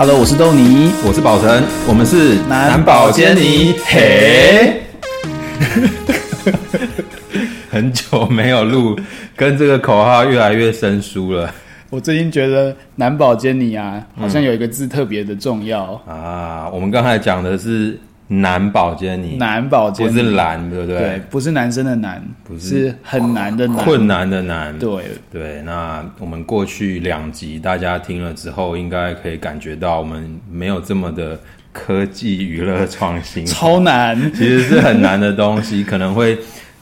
Hello，我是豆泥，我是宝成，我们是男宝坚尼。嘿，很久没有录，跟这个口号越来越生疏了。我最近觉得男宝坚尼啊，好像有一个字特别的重要、嗯、啊。我们刚才讲的是。男保监你，男保监，不是男，对不对？对，不是男生的男，不是，是很难的难，困难的难。对对，那我们过去两集大家听了之后，应该可以感觉到我们没有这么的科技娱乐创新，超难，其实是很难的东西，可能会。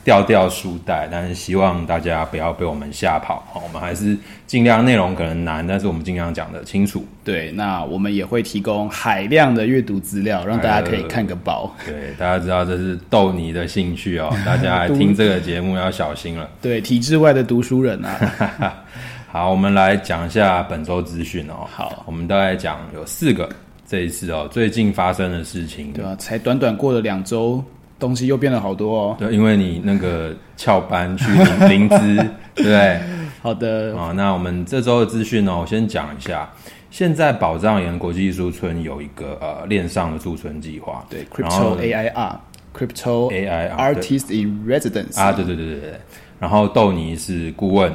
掉掉书袋，但是希望大家不要被我们吓跑。好，我们还是尽量内容可能难，但是我们尽量讲的清楚。对，那我们也会提供海量的阅读资料，让大家可以看个饱。对，大家知道这是逗你的兴趣哦，大家来听这个节目要小心了。对，体制外的读书人啊。好，我们来讲一下本周资讯哦。好，我们大概讲有四个这一次哦，最近发生的事情。对啊，才短短过了两周。东西又变了好多哦。对，因为你那个翘班去林兹，对不对？好的。啊，那我们这周的资讯呢，我先讲一下。现在宝藏岩国际艺术村有一个呃链上的驻村计划，对，Crypto AIR，Crypto AIR Artist in Residence 啊，对对对对对。然后豆尼是顾问。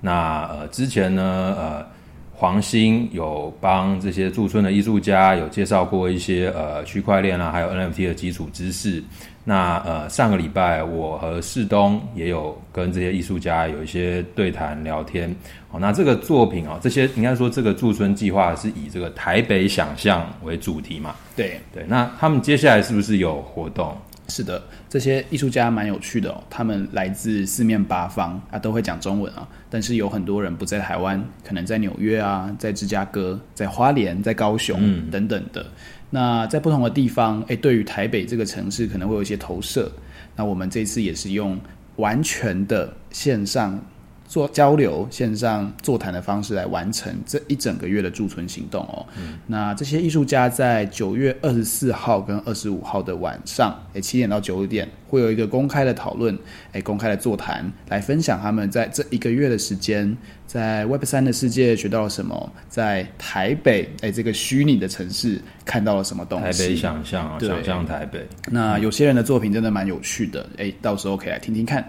那呃之前呢呃。黄兴有帮这些驻村的艺术家有介绍过一些呃区块链啊，还有 NFT 的基础知识。那呃上个礼拜我和世东也有跟这些艺术家有一些对谈聊天。哦，那这个作品啊，这些应该说这个驻村计划是以这个台北想象为主题嘛？对对。那他们接下来是不是有活动？是的，这些艺术家蛮有趣的哦。他们来自四面八方啊，都会讲中文啊。但是有很多人不在台湾，可能在纽约啊，在芝加哥，在花莲，在高雄、嗯、等等的。那在不同的地方，诶，对于台北这个城市可能会有一些投射。那我们这次也是用完全的线上。做交流、线上座谈的方式来完成这一整个月的驻村行动哦。嗯、那这些艺术家在九月二十四号跟二十五号的晚上，诶，七点到九点会有一个公开的讨论，诶，公开的座谈，来分享他们在这一个月的时间，在 Web 三的世界学到了什么，在台北，诶，这个虚拟的城市看到了什么东西。台北想象啊，想象台北。那有些人的作品真的蛮有趣的，诶，到时候可以来听听看。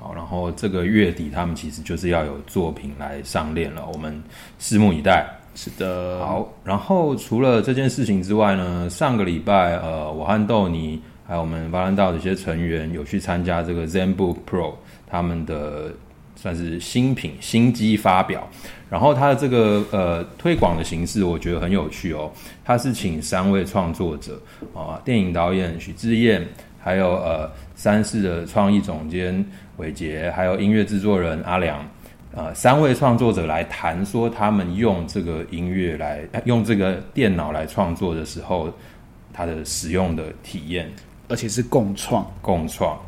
好，然后这个月底他们其实就是要有作品来上链了，我们拭目以待。是的。好，然后除了这件事情之外呢，上个礼拜呃，我和豆泥还有我们巴兰道的一些成员有去参加这个 ZenBook Pro 他们的算是新品新机发表，然后它的这个呃推广的形式我觉得很有趣哦，他是请三位创作者啊、呃，电影导演许志燕，还有呃三视的创意总监。伟杰，还有音乐制作人阿良，呃，三位创作者来谈说他们用这个音乐来用这个电脑来创作的时候，他的使用的体验，而且是共创，共创。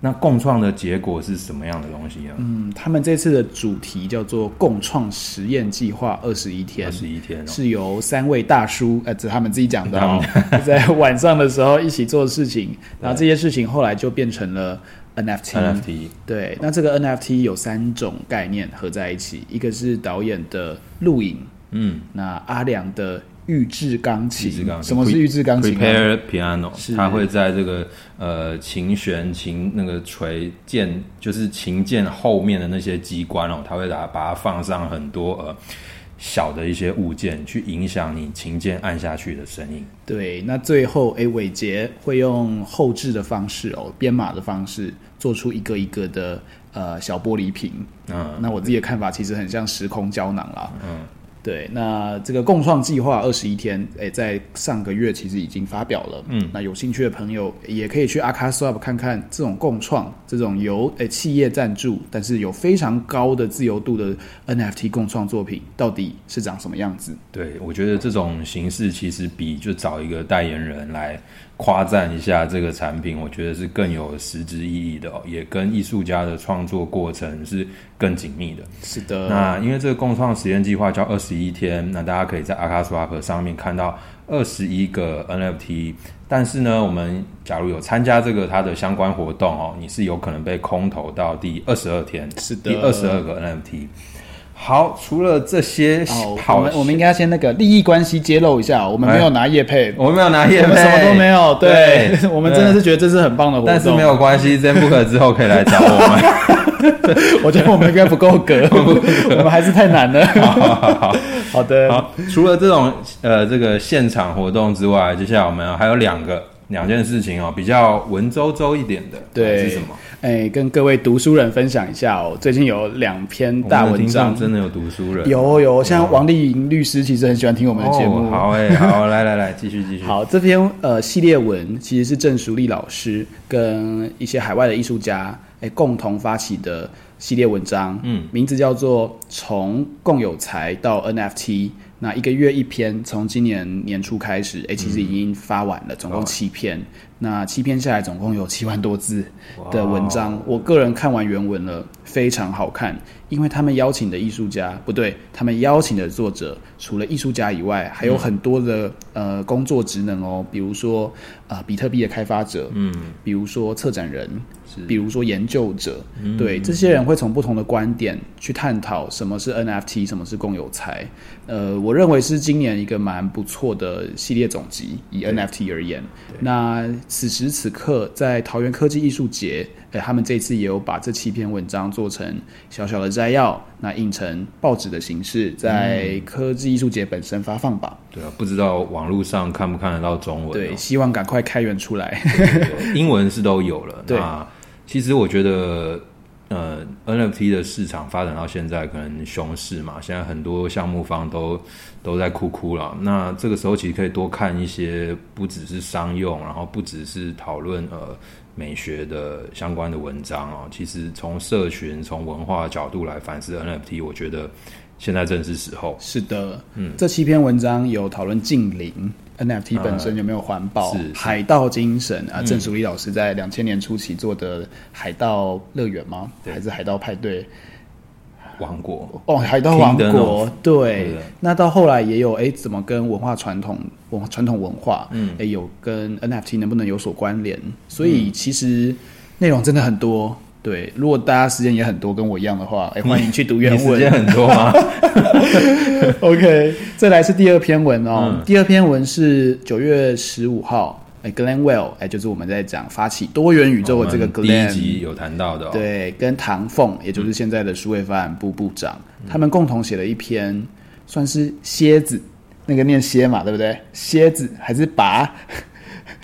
那共创的结果是什么样的东西呢？嗯，他们这次的主题叫做“共创实验计划二十一天”，二十一天、哦、是由三位大叔，呃，这他们自己讲的哦，在晚上的时候一起做的事情，然后这些事情后来就变成了。NFT，对，那这个 NFT 有三种概念合在一起，一个是导演的录影，嗯，那阿良的预制钢琴，什么是预制钢琴？Prepare piano，它会在这个呃琴弦、琴那个锤键，就是琴键后面的那些机关哦，它会把它把它放上很多呃。小的一些物件去影响你琴键按下去的声音。对，那最后诶，伟杰会用后置的方式哦，编码的方式做出一个一个的呃小玻璃瓶。嗯，那我自己的看法其实很像时空胶囊啦。嗯。对，那这个共创计划二十一天，诶，在上个月其实已经发表了。嗯，那有兴趣的朋友也可以去 akaSwap 看看这种共创，这种由诶企业赞助，但是有非常高的自由度的 NFT 共创作品，到底是长什么样子？对，我觉得这种形式其实比就找一个代言人来。夸赞一下这个产品，我觉得是更有实质意义的哦，也跟艺术家的创作过程是更紧密的。是的，那因为这个共创实验计划叫二十一天，那大家可以在 akaSwap 上面看到二十一个 NFT，但是呢，我们假如有参加这个它的相关活动哦，你是有可能被空投到第二十二天，是的，第二十二个 NFT。好，除了这些好，我们我们应该先那个利益关系揭露一下，我们没有拿叶配，我们没有拿叶配，我们什么都没有。对，我们真的是觉得这是很棒的活动，但是没有关系，Zenbook 之后可以来找我们。我觉得我们应该 不够格，我们还是太难了。好好好，好，好的。好，除了这种呃这个现场活动之外，接下来我们还有两个。两件事情哦，比较文绉绉一点的，对，是什么？哎、欸，跟各位读书人分享一下哦。最近有两篇大文章，真的有读书人，有有，像王丽莹律师其实很喜欢听我们的节目。哦、好哎、欸，好，来来来，继续继续。好，这篇呃系列文其实是郑淑丽老师跟一些海外的艺术家哎、欸、共同发起的系列文章，嗯，名字叫做《从共有财到 NFT》。那一个月一篇，从今年年初开始，哎、欸，其实已经发完了，总共七篇。那七篇下来，总共有七万多字的文章。我个人看完原文了，非常好看。因为他们邀请的艺术家，不对，他们邀请的作者，除了艺术家以外，还有很多的、嗯、呃工作职能哦，比如说啊、呃，比特币的开发者，嗯，比如说策展人，是，比如说研究者，嗯、对，这些人会从不同的观点去探讨什么是 NFT，什么是共有财。呃，我认为是今年一个蛮不错的系列总集，以 NFT 而言。那此时此刻，在桃园科技艺术节。他们这次也有把这七篇文章做成小小的摘要，那印成报纸的形式，在科技艺术节本身发放吧。对啊，不知道网络上看不看得到中文？对，希望赶快开源出来。对对对，英文是都有了。对，那其实我觉得，呃，NFT 的市场发展到现在可能熊市嘛，现在很多项目方都都在哭哭了。那这个时候其实可以多看一些，不只是商用，然后不只是讨论呃。美学的相关的文章哦，其实从社群、从文化角度来反思 NFT，我觉得现在正是时候。是的，嗯，这七篇文章有讨论净零 NFT 本身有没有环保、嗯、海盗精神啊。郑淑丽老师在两千年初期做的海盗乐园吗？还是海盗派对？王国哦，海盗王国对，那到后来也有哎，怎么跟文化传统文传统文化嗯，哎有跟 NFT 能不能有所关联？所以其实内容真的很多。对，如果大家时间也很多，跟我一样的话，哎，欢迎去读原文。时间很多吗？OK，再来是第二篇文哦，嗯、第二篇文是九月十五号。哎，Glenwell，哎，就是我们在讲发起多元宇宙的这个 Glen，第一集有谈到的、哦，对，跟唐凤，也就是现在的数位发展部部长，嗯、他们共同写了一篇，算是蝎子，那个念蝎嘛，对不对？蝎子还是拔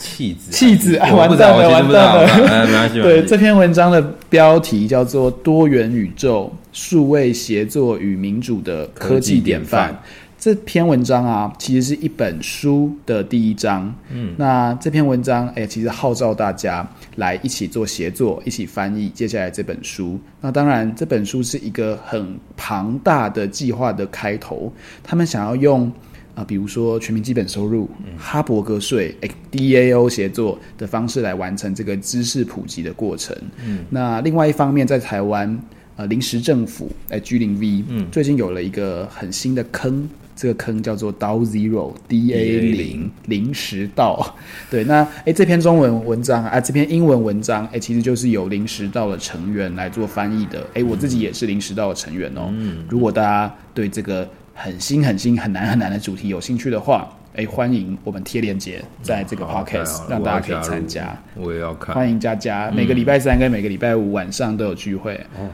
弃子？弃子，啊、完蛋了，完蛋了。哎、没关系。对，这篇文章的标题叫做《多元宇宙：数位协作与民主的科技典范》。这篇文章啊，其实是一本书的第一章。嗯，那这篇文章，哎，其实号召大家来一起做协作，一起翻译接下来这本书。那当然，这本书是一个很庞大的计划的开头。他们想要用啊、呃，比如说全民基本收入、嗯、哈伯格税、哎，DAO 协作的方式来完成这个知识普及的过程。嗯，那另外一方面，在台湾，呃，临时政府，哎，G 零 V，嗯，最近有了一个很新的坑。这个坑叫做 DAO Zero，D A 零临时道。对，那诶这篇中文文章啊，这篇英文文章诶其实就是由临时道的成员来做翻译的。诶我自己也是临时道的成员哦。嗯，如果大家对这个很新、很新、很难、很难的主题有兴趣的话，哎欢迎我们贴链接在这个 podcast，嗯，让大家可以参加。我也要看。欢迎加加，每个礼拜三跟每个礼拜五晚上都有聚会。哦，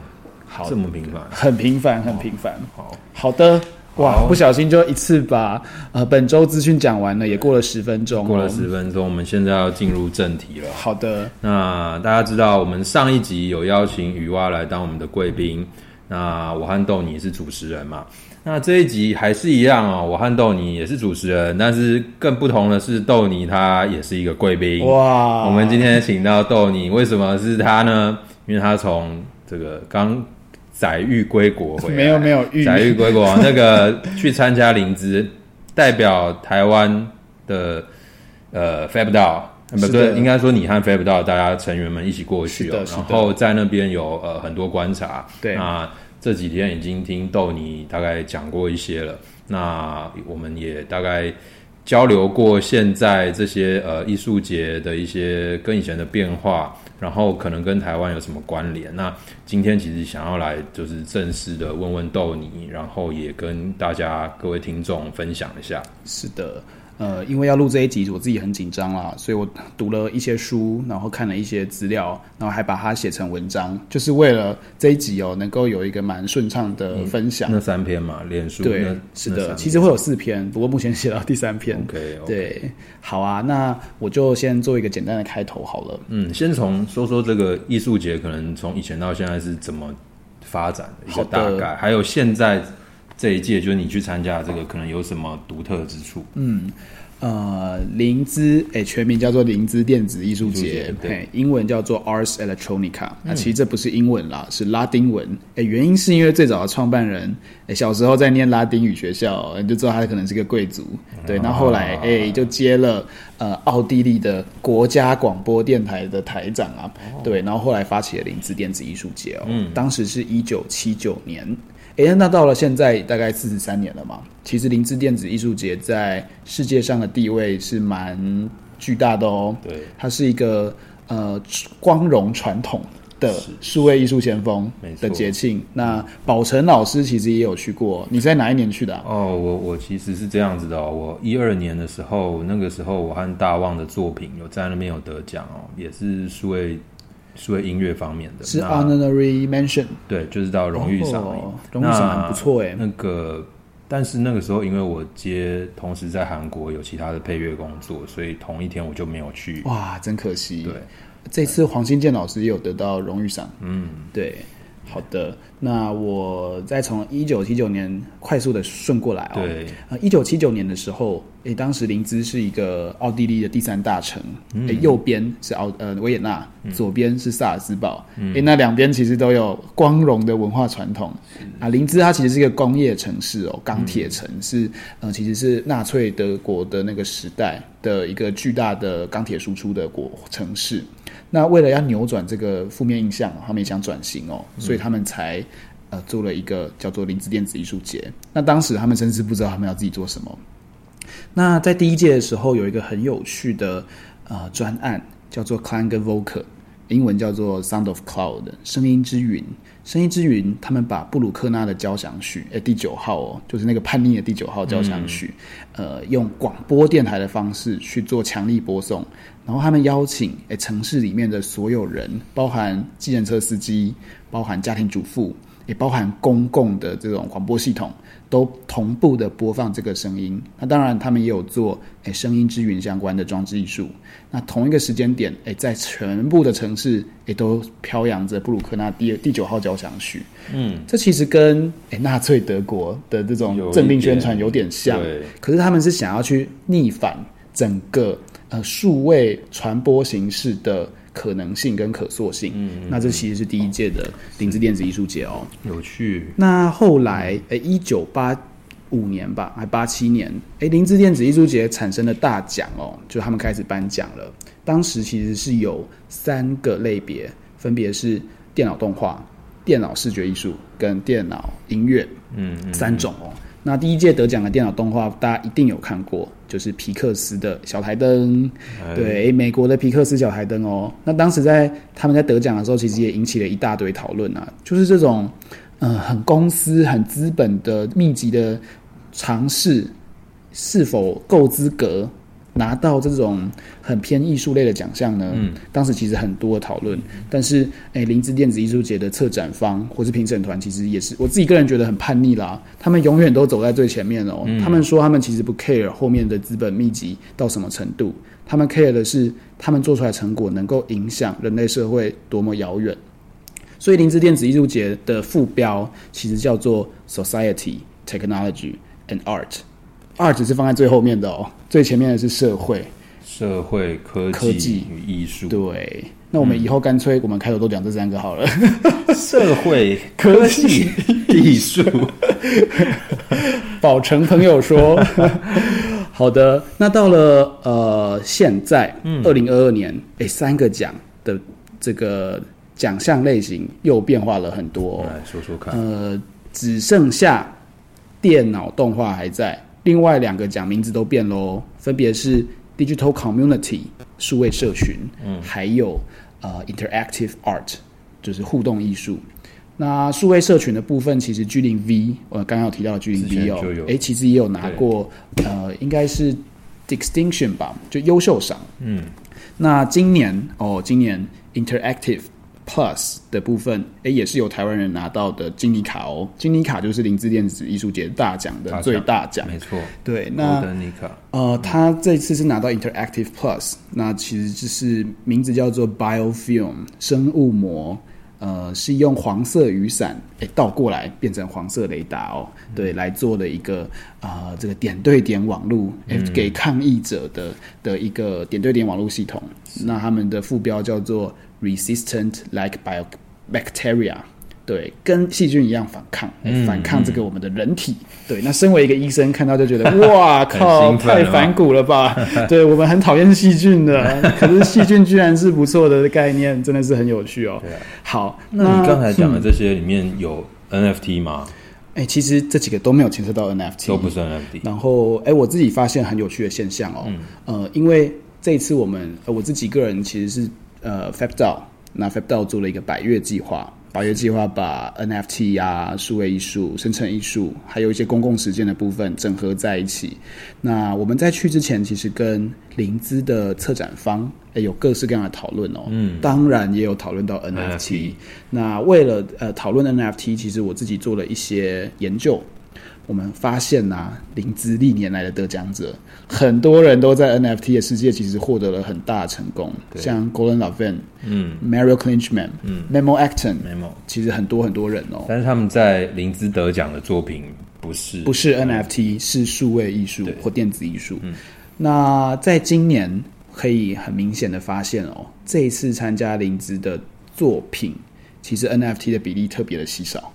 好，这么频繁？很频繁，很频繁。好，好的。哇！不小心就一次把呃本周资讯讲完了，也过了十分钟。过了十分钟，我们现在要进入正题了。好的，那大家知道我们上一集有邀请雨蛙来当我们的贵宾，那我和豆你是主持人嘛？那这一集还是一样哦，我和豆泥也是主持人，但是更不同的是豆泥他也是一个贵宾。哇！我们今天请到豆泥，为什么是他呢？因为他从这个刚。载誉归国回来，没有没有载誉归国，那个去参加林芝，代表台湾的呃 FabDAO，不对，应该说你和 FabDAO 大家成员们一起过去哦，然后在那边有呃很多观察。对，那这几天已经听豆泥大概讲过一些了，那我们也大概交流过现在这些呃艺术节的一些跟以前的变化。然后可能跟台湾有什么关联？那今天其实想要来就是正式的问问豆泥，然后也跟大家各位听众分享一下。是的。呃，因为要录这一集，我自己很紧张啦，所以我读了一些书，然后看了一些资料，然后还把它写成文章，就是为了这一集哦，能够有一个蛮顺畅的分享。嗯、那三篇嘛，脸书对，是的，其实会有四篇，不过目前写到第三篇。OK，, okay. 对，好啊，那我就先做一个简单的开头好了。嗯，先从说说这个艺术节，可能从以前到现在是怎么发展的一个大概，还有现在。这一届就是你去参加这个，可能有什么独特之处？嗯，呃，灵芝，哎，全名叫做灵芝电子艺术节，对，英文叫做 Ars Electronica。那、嗯、其实这不是英文啦，是拉丁文。哎，原因是因为最早的创办人，哎，小时候在念拉丁语学校，你就知道他可能是个贵族。对，那后，后来，哎，就接了呃奥地利的国家广播电台的台长啊。对，然后后来发起了林兹电子艺术节哦。嗯，当时是一九七九年。诶，那到了现在大概四十三年了嘛。其实林芝电子艺术节在世界上的地位是蛮巨大的哦。对，它是一个呃光荣传统的数位艺术先锋的节庆。那宝成老师其实也有去过，你在哪一年去的啊？哦，我我其实是这样子的哦。我一二年的时候，那个时候我和大旺的作品有在那边有得奖哦，也是数位。数位音乐方面的是 honorary mention，对，就是到荣誉赏。荣誉上很不错哎。那个，但是那个时候因为我接同时在韩国有其他的配乐工作，所以同一天我就没有去。哇，真可惜。对，这次黄新建老师也有得到荣誉赏。嗯，对。好的，那我再从一九七九年快速的顺过来哦。对，呃，一九七九年的时候，诶，当时林兹是一个奥地利的第三大城，嗯、诶，右边是奥呃维也纳，左边是萨尔茨堡，嗯、诶，那两边其实都有光荣的文化传统。啊，林兹它其实是一个工业城市哦，钢铁城、嗯、是呃，其实是纳粹德国的那个时代的一个巨大的钢铁输出的国城市。那为了要扭转这个负面印象，他们也想转型哦，所以他们才呃做了一个叫做林芝电子艺术节。那当时他们甚至不知道他们要自己做什么。那在第一届的时候，有一个很有趣的呃专案，叫做 Klangewolke，英文叫做 Sound of Cloud，声音之云。声音之云，他们把布鲁克纳的交响曲，诶，第九号哦，就是那个叛逆的第九号交响曲，嗯、呃，用广播电台的方式去做强力播送，然后他们邀请诶城市里面的所有人，包含计程车司机，包含家庭主妇，也包含公共的这种广播系统。都同步的播放这个声音，那当然他们也有做诶声音之云相关的装置艺术。那同一个时间点，诶在全部的城市也都飘扬着布鲁克纳第第九号交响曲。嗯，这其实跟诶纳粹德国的这种政令宣传有点像，对。可是他们是想要去逆反整个呃数位传播形式的。可能性跟可塑性，嗯，嗯，那这其实是第一届的林兹电子艺术节哦，有趣。那后来，诶，一九八五年吧，还八七年，诶，林芝电子艺术节产生了大奖哦，就他们开始颁奖了。当时其实是有三个类别，分别是电脑动画、电脑视觉艺术跟电脑音乐，嗯，嗯，三种哦。那第一届得奖的电脑动画，大家一定有看过，就是皮克斯的小台灯，哎、对，美国的皮克斯小台灯哦。那当时在他们在得奖的时候，其实也引起了一大堆讨论啊，就是这种，嗯、呃，很公司、很资本的密集的尝试，是否够资格？拿到这种很偏艺术类的奖项呢？嗯，当时其实很多的讨论，但是诶，林芝电子艺术节的策展方或是评审团其实也是我自己个人觉得很叛逆啦。他们永远都走在最前面哦。嗯，他们说他们其实不 care 后面的资本密集到什么程度，他们 care 的是他们做出来成果能够影响人类社会多么遥远。所以林芝电子艺术节的副标其实叫做 Society, Technology and Art。二只是放在最后面的哦，最前面的是社会、社会科技与艺术。对，那我们以后干脆我们开头都讲这三个好了：社会科技艺术。宝成朋友说：“ 好的。”那到了呃现在，二零二二年，哎、欸，三个奖的这个奖项类型又变化了很多、哦。来说说看，呃，只剩下电脑动画还在。另外两个奖名字都变喽，分别是 Digital Community 数位社群，嗯，还有呃 interactive art，就是互动艺术。那数位社群的部分，其实 G 零 V，我刚刚有提到的 G 零 V 哦，哎、欸，其实也有拿过，呃，应该是 distinction 吧，就优秀赏。嗯，那今年哦，今年 interactive plus 的部分，哎、欸，也是由台湾人拿到的金尼卡哦，金尼卡就是林芝电子艺术节大奖的最大奖，没错。对，那呃，他这次是拿到 interactive plus，那其实就是名字叫做 biofilm 生物膜。呃，是用黄色雨伞，诶，倒过来变成黄色雷达哦，嗯、对，来做的一个啊、呃，这个点对点网络，诶，给抗议者的的一个点对点网络系统。那他们的副标叫做 Resistant Like Bio Bacteria。对，跟细菌一样反抗，嗯、反抗这个我们的人体。嗯、对，那身为一个医生，看到就觉得 哇靠，太反骨了吧？对，我们很讨厌细菌的，可是细菌居然是不错的概念，真的是很有趣哦。好，那你刚才讲的这些里面有 NFT 吗？哎、嗯，其实这几个都没有牵涉到 NFT，都不是 NFT。然后，哎，我自己发现很有趣的现象哦，嗯、呃，因为这一次我们我自己个人其实是呃 FabDAO，那 FabDAO 做了一个百月计划。百月计划把 NFT 啊、数位艺术、生成艺术，还有一些公共实践的部分整合在一起。那我们在去之前，其实跟林芝的策展方诶有各式各样的讨论哦。嗯，当然也有讨论到 NFT。NFT 那为了呃讨论 NFT，其实我自己做了一些研究。我们发现呐、啊，林兹历年来的得奖者，很多人都在 NFT 的世界其实获得了很大的成功，对。像 Golden Lavan 嗯，Mario Klinkman，嗯，Memo Acton，Memo，其实很多很多人哦。但是他们在林兹得奖的作品不是不是 NFT，是数位艺术或电子艺术。嗯、那在今年可以很明显的发现哦，这一次参加林兹的作品，其实 NFT 的比例特别的稀少，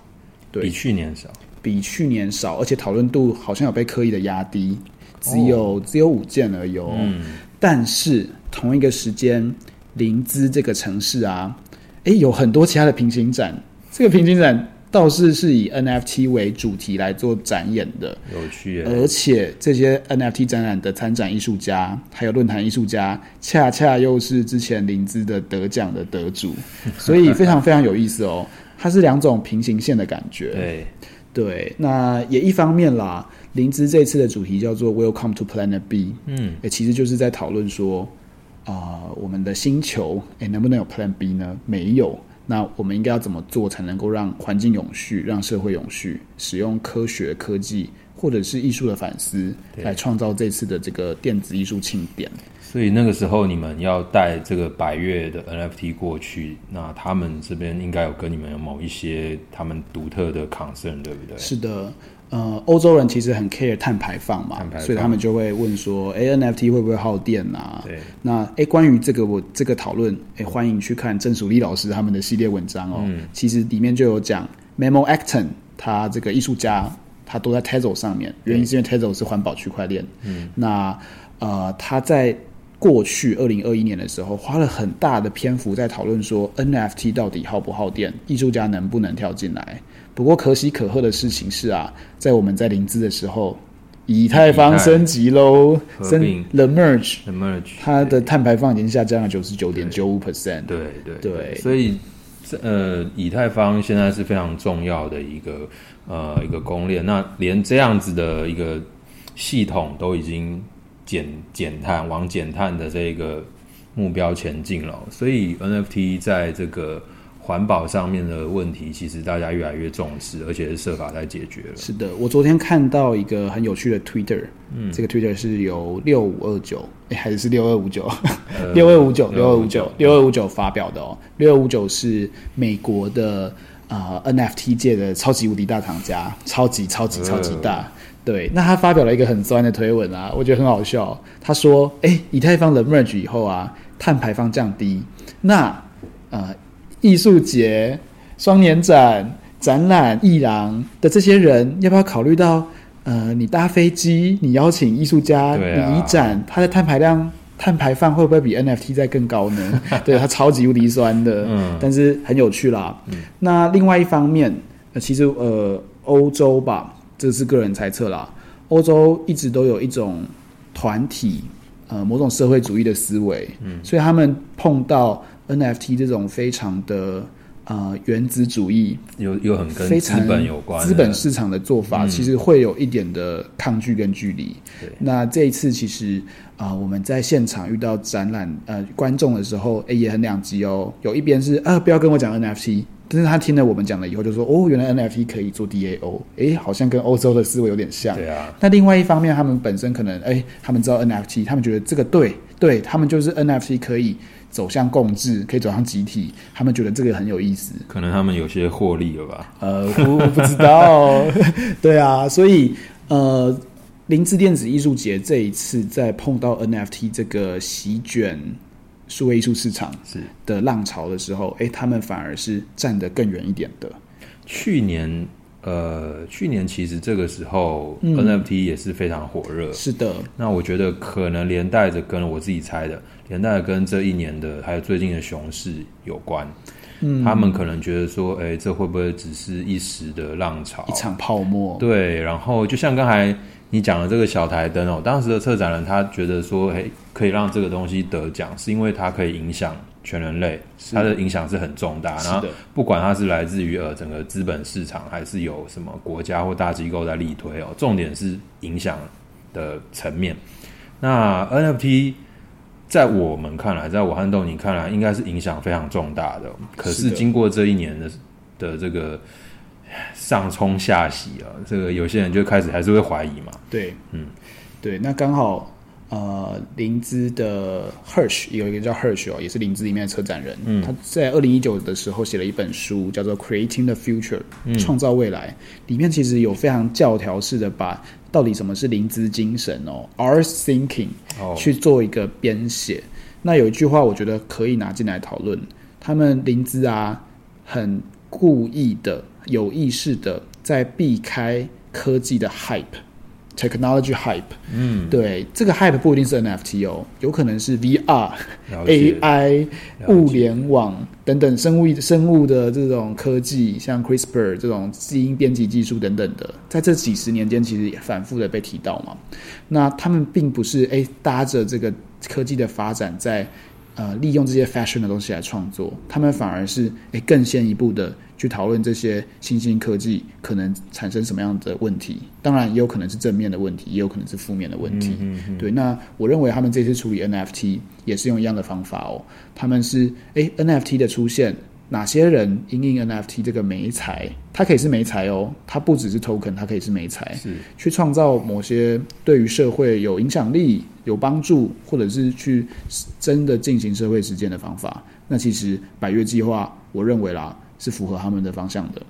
对，比去年少。比去年少，而且讨论度好像有被刻意的压低，只有、哦、只有五件而已。嗯，但是同一个时间，林芝这个城市啊，诶，有很多其他的平行展。这个平行展倒是是以 NFT 为主题来做展演的，有趣。而且这些 NFT 展览的参展艺术家，还有论坛艺术家，恰恰又是之前林芝的得奖的得主，所以非常非常有意思哦。它是两种平行线的感觉。对。对，那也一方面啦。灵芝这次的主题叫做 “Welcome to Planet B”，嗯，也其实就是在讨论说，啊、呃，我们的星球，诶，能不能有 Plan B 呢？没有，那我们应该要怎么做才能够让环境永续，让社会永续？使用科学科技或者是艺术的反思，来创造这次的这个电子艺术庆典。所以那个时候你们要带这个百月的 NFT 过去，那他们这边应该有跟你们有某一些他们独特的 concern，对不对？是的，呃，欧洲人其实很 care 碳排放嘛，放所以他们就会问说，哎，NFT 会不会耗电啊？对，那哎，关于这个我这个讨论，哎，欢迎去看郑淑丽老师他们的系列文章哦。嗯、其实里面就有讲 Memo Acton 他这个艺术家，他都在 Tezos 上面，原因是因为 Tezos 是环保区块链。嗯，那呃，他在。过去二零二一年的时候，花了很大的篇幅在讨论说 NFT 到底耗不耗电，艺术家能不能跳进来。不过可喜可贺的事情是啊，在我们在林兹的时候，以太坊升级喽，升 The Merge，The Merge，它的碳排放已经下降了九十九点九五 percent。对对对，对，所以呃，以太坊现在是非常重要的一个呃一个公链，那连这样子的一个系统都已经。减减碳，往减碳的这个目标前进了，所以 NFT 在这个环保上面的问题，其实大家越来越重视，而且是设法在解决了。是的，我昨天看到一个很有趣的 Twitter，嗯，这个 Twitter 是由六五二九，哎，还是 六二五九，六二五九，六二五九，六二五九发表的哦。六二五九是美国的啊、呃、NFT 界的超级无敌大厂家，超级超级超级大。呃对，那他发表了一个很酸的推文啊，我觉得很好笑。他说：“哎，以太坊的 merge 以后啊，碳排放降低，那呃，艺术节、双年展、展览、艺廊的这些人，要不要考虑到呃，你搭飞机，你邀请艺术家，你移展，他的碳排量、碳排放会不会比 NFT 再更高呢？对，他超级无敌酸的，嗯，但是很有趣啦。嗯，那另外一方面，呃，其实呃，欧洲吧。这是个人猜测啦。欧洲一直都有一种团体，呃，某种社会主义的思维，嗯，所以他们碰到 NFT 这种非常的呃原子主义，有有很跟资本有关，资本市场的做法，其实会有一点的抗拒跟距离。那这一次其实啊、呃，我们在现场遇到展览呃观众的时候，哎也很两极哦，有一边是啊不要跟我讲 NFT。但是他听了我们讲了以后，就说：“哦，原来 NFT 可以做 DAO，哎，好像跟欧洲的思维有点像。”对啊。那另外一方面，他们本身可能，哎，他们知道 NFT，他们觉得这个对，对他们就是 NFT 可以走向共治，可以走向集体，他们觉得这个很有意思。可能他们有些获利了吧？呃，我不知道。对啊，所以呃，林兹电子艺术节这一次在碰到 NFT 这个席卷。数位艺术市场是的浪潮的时候，哎，他们反而是站得更远一点的。去年，呃，去年其实这个时候、嗯、NFT 也是非常火热。是的，那我觉得可能连带着跟我自己猜的，连带着跟这一年的还有最近的熊市有关。嗯，他们可能觉得说，哎，这会不会只是一时的浪潮，一场泡沫？对，然后就像刚才。你讲的这个小台灯哦，当时的策展人他觉得说，嘿，可以让这个东西得奖，是因为它可以影响全人类，它的影响是很重大。然后不管它是来自于呃整个资本市场，还是有什么国家或大机构在力推哦，重点是影响的层面。那 NFT 在我们看来，在我和豆你看来，应该是影响非常重大的。可是经过这一年的的这个。上冲下洗啊，这个有些人就开始还是会怀疑嘛。对，嗯，对，那刚好呃，灵芝的 Hirsch 有一个叫 Hirsch 哦，也是灵芝里面的策展人。嗯，他在二零一九的时候写了一本书，叫做《Creating the Future》，创造未来。里面其实有非常教条式的把到底什么是灵芝精神哦，Art Thinking 去做一个编写。那有一句话，我觉得可以拿进来讨论。他们灵芝啊，很故意的。有意识的在避开科技的 hype，technology hype。嗯，对，这个 hype 不一定是 NFT 哦，有可能是 VR、AI、物联网等等生物生物的这种科技，像 CRISPR 这种基因编辑技术等等的，在这几十年间其实也反复的被提到嘛。那他们并不是诶搭着这个科技的发展在呃利用这些 fashion 的东西来创作，他们反而是诶更先一步的。去讨论这些新兴科技可能产生什么样的问题，当然也有可能是正面的问题，也有可能是负面的问题。嗯嗯嗯、对，那我认为他们这次处理 NFT 也是用一样的方法哦。他们是诶 NFT 的出现，哪些人因应 NFT 这个媒材，它可以是媒材哦，它不只是 token，它可以是媒材，是去创造某些对于社会有影响力、有帮助，或者是去真的进行社会实践的方法。那其实百越计划，我认为啦。是符合他们的方向的，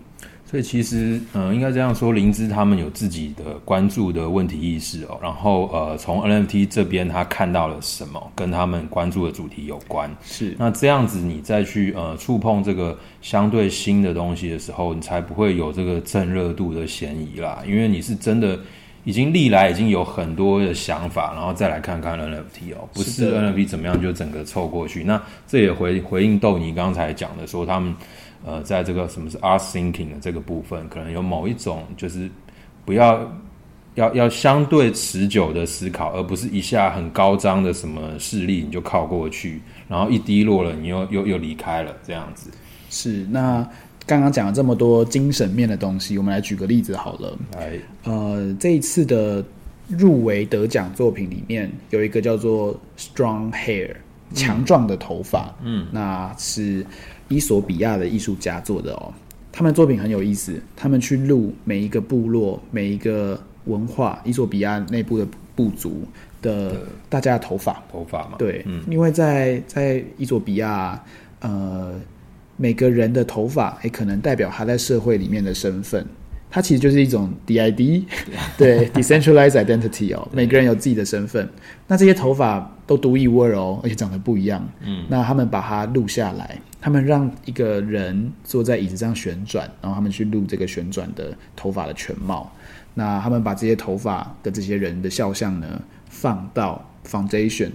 所以其实，嗯、呃，应该这样说，灵芝他们有自己的关注的问题意识哦。然后，呃，从 NFT 这边他看到了什么，跟他们关注的主题有关。是，那这样子你再去呃触碰这个相对新的东西的时候，你才不会有这个蹭热度的嫌疑啦。因为你是真的已经历来已经有很多的想法，然后再来看看 NFT 哦，不是 NFT 怎么样就整个凑过去。那这也回回应豆泥刚才讲的说他们。呃，在这个什么是 art thinking 的这个部分，可能有某一种就是不要要要相对持久的思考，而不是一下很高涨的什么势力你就靠过去，然后一低落了你又又又离开了这样子。是，那刚刚讲了这么多精神面的东西，我们来举个例子好了。来，呃，这一次的入围得奖作品里面有一个叫做 Strong Hair，强壮的头发。嗯，那是。伊索比亚的艺术家做的哦，他们作品很有意思。他们去录每一个部落、每一个文化，伊索比亚内部的部族的大家的头发，头发嘛。对，嗯，因为在在伊索比亚，呃，每个人的头发也可能代表他在社会里面的身份。它其实就是一种 DID，对，decentralized identity 哦，每个人有自己的身份。那这些头发都独一无二哦，而且长得不一样。嗯，那他们把它录下来，他们让一个人坐在椅子上旋转，然后他们去录这个旋转的头发的全貌。那他们把这些头发的这些人的肖像呢，放到 Foundation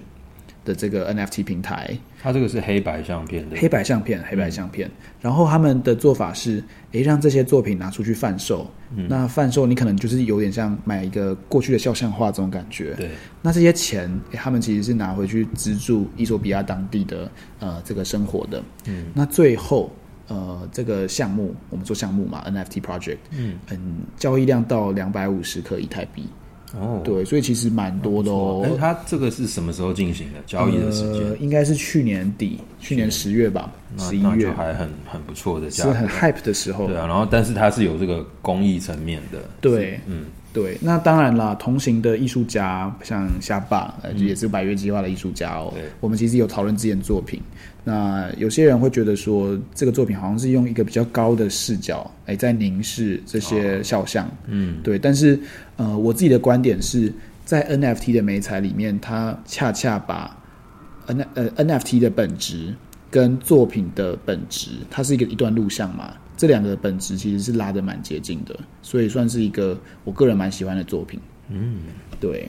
的这个 NFT 平台。它这个是黑白相片的，黑白相片，黑白相片。嗯、然后他们的做法是，诶，让这些作品拿出去贩售。嗯、那贩售你可能就是有点像买一个过去的肖像画这种感觉。对。那这些钱，他们其实是拿回去资助伊索比亚当地的呃这个生活的。嗯。那最后，呃，这个项目我们做项目嘛，NFT project，嗯嗯，交易量到两百五十颗以太币。哦，对，所以其实蛮多的哦。哎，它这个是什么时候进行的？交易的时间？呃，应该是去年底，去年十月吧，十一月还很很不错的价，是很 hype 的时候。对啊，然后但是它是有这个公益层面的。对，嗯。对，那当然啦，同行的艺术家像夏爸，呃，也是百月计划的艺术家哦。对，我们其实有讨论这件作品。那有些人会觉得说，这个作品好像是用一个比较高的视角，哎，在凝视这些肖像。哦、嗯，对。但是，呃，我自己的观点是在 NFT 的美材里面，它恰恰把 N 呃 NFT 的本质跟作品的本质，它是一个一段录像嘛。这两个本质其实是拉得蛮接近的，所以算是一个我个人蛮喜欢的作品。嗯，对。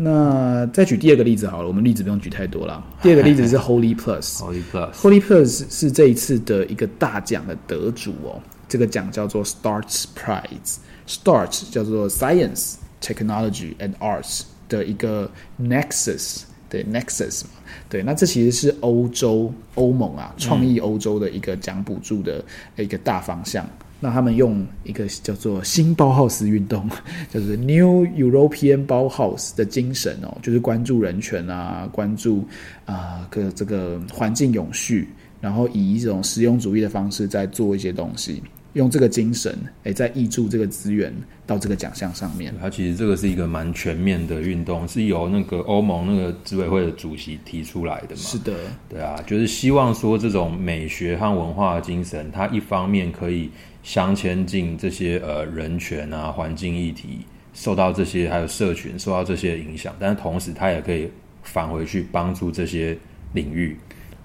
那再举第二个例子好了，我们例子不用举太多了。第二个例子是 Holy Plus。Holy Plus，Holy Plus 是这一次的一个大奖的得主哦。这个奖叫做 Starts Prize。Start 叫做 Science、Technology and Arts 的一个 Nexus。对，Nexus 嘛，对，那这其实是欧洲欧盟啊，创意欧洲的一个奖补助的一个大方向。嗯、那他们用一个叫做新包浩斯运动，就是 New European Bauhaus 的精神哦，就是关注人权啊，关注啊个、呃、这个环境永续，然后以一种实用主义的方式在做一些东西。用这个精神，哎，在挹注这个资源到这个奖项上面。它其实这个是一个蛮全面的运动，是由那个欧盟那个执委会的主席提出来的嘛？是的，对啊，就是希望说这种美学和文化的精神，它一方面可以镶嵌进这些呃人权啊、环境议题，受到这些还有社群受到这些影响，但是同时它也可以返回去帮助这些领域。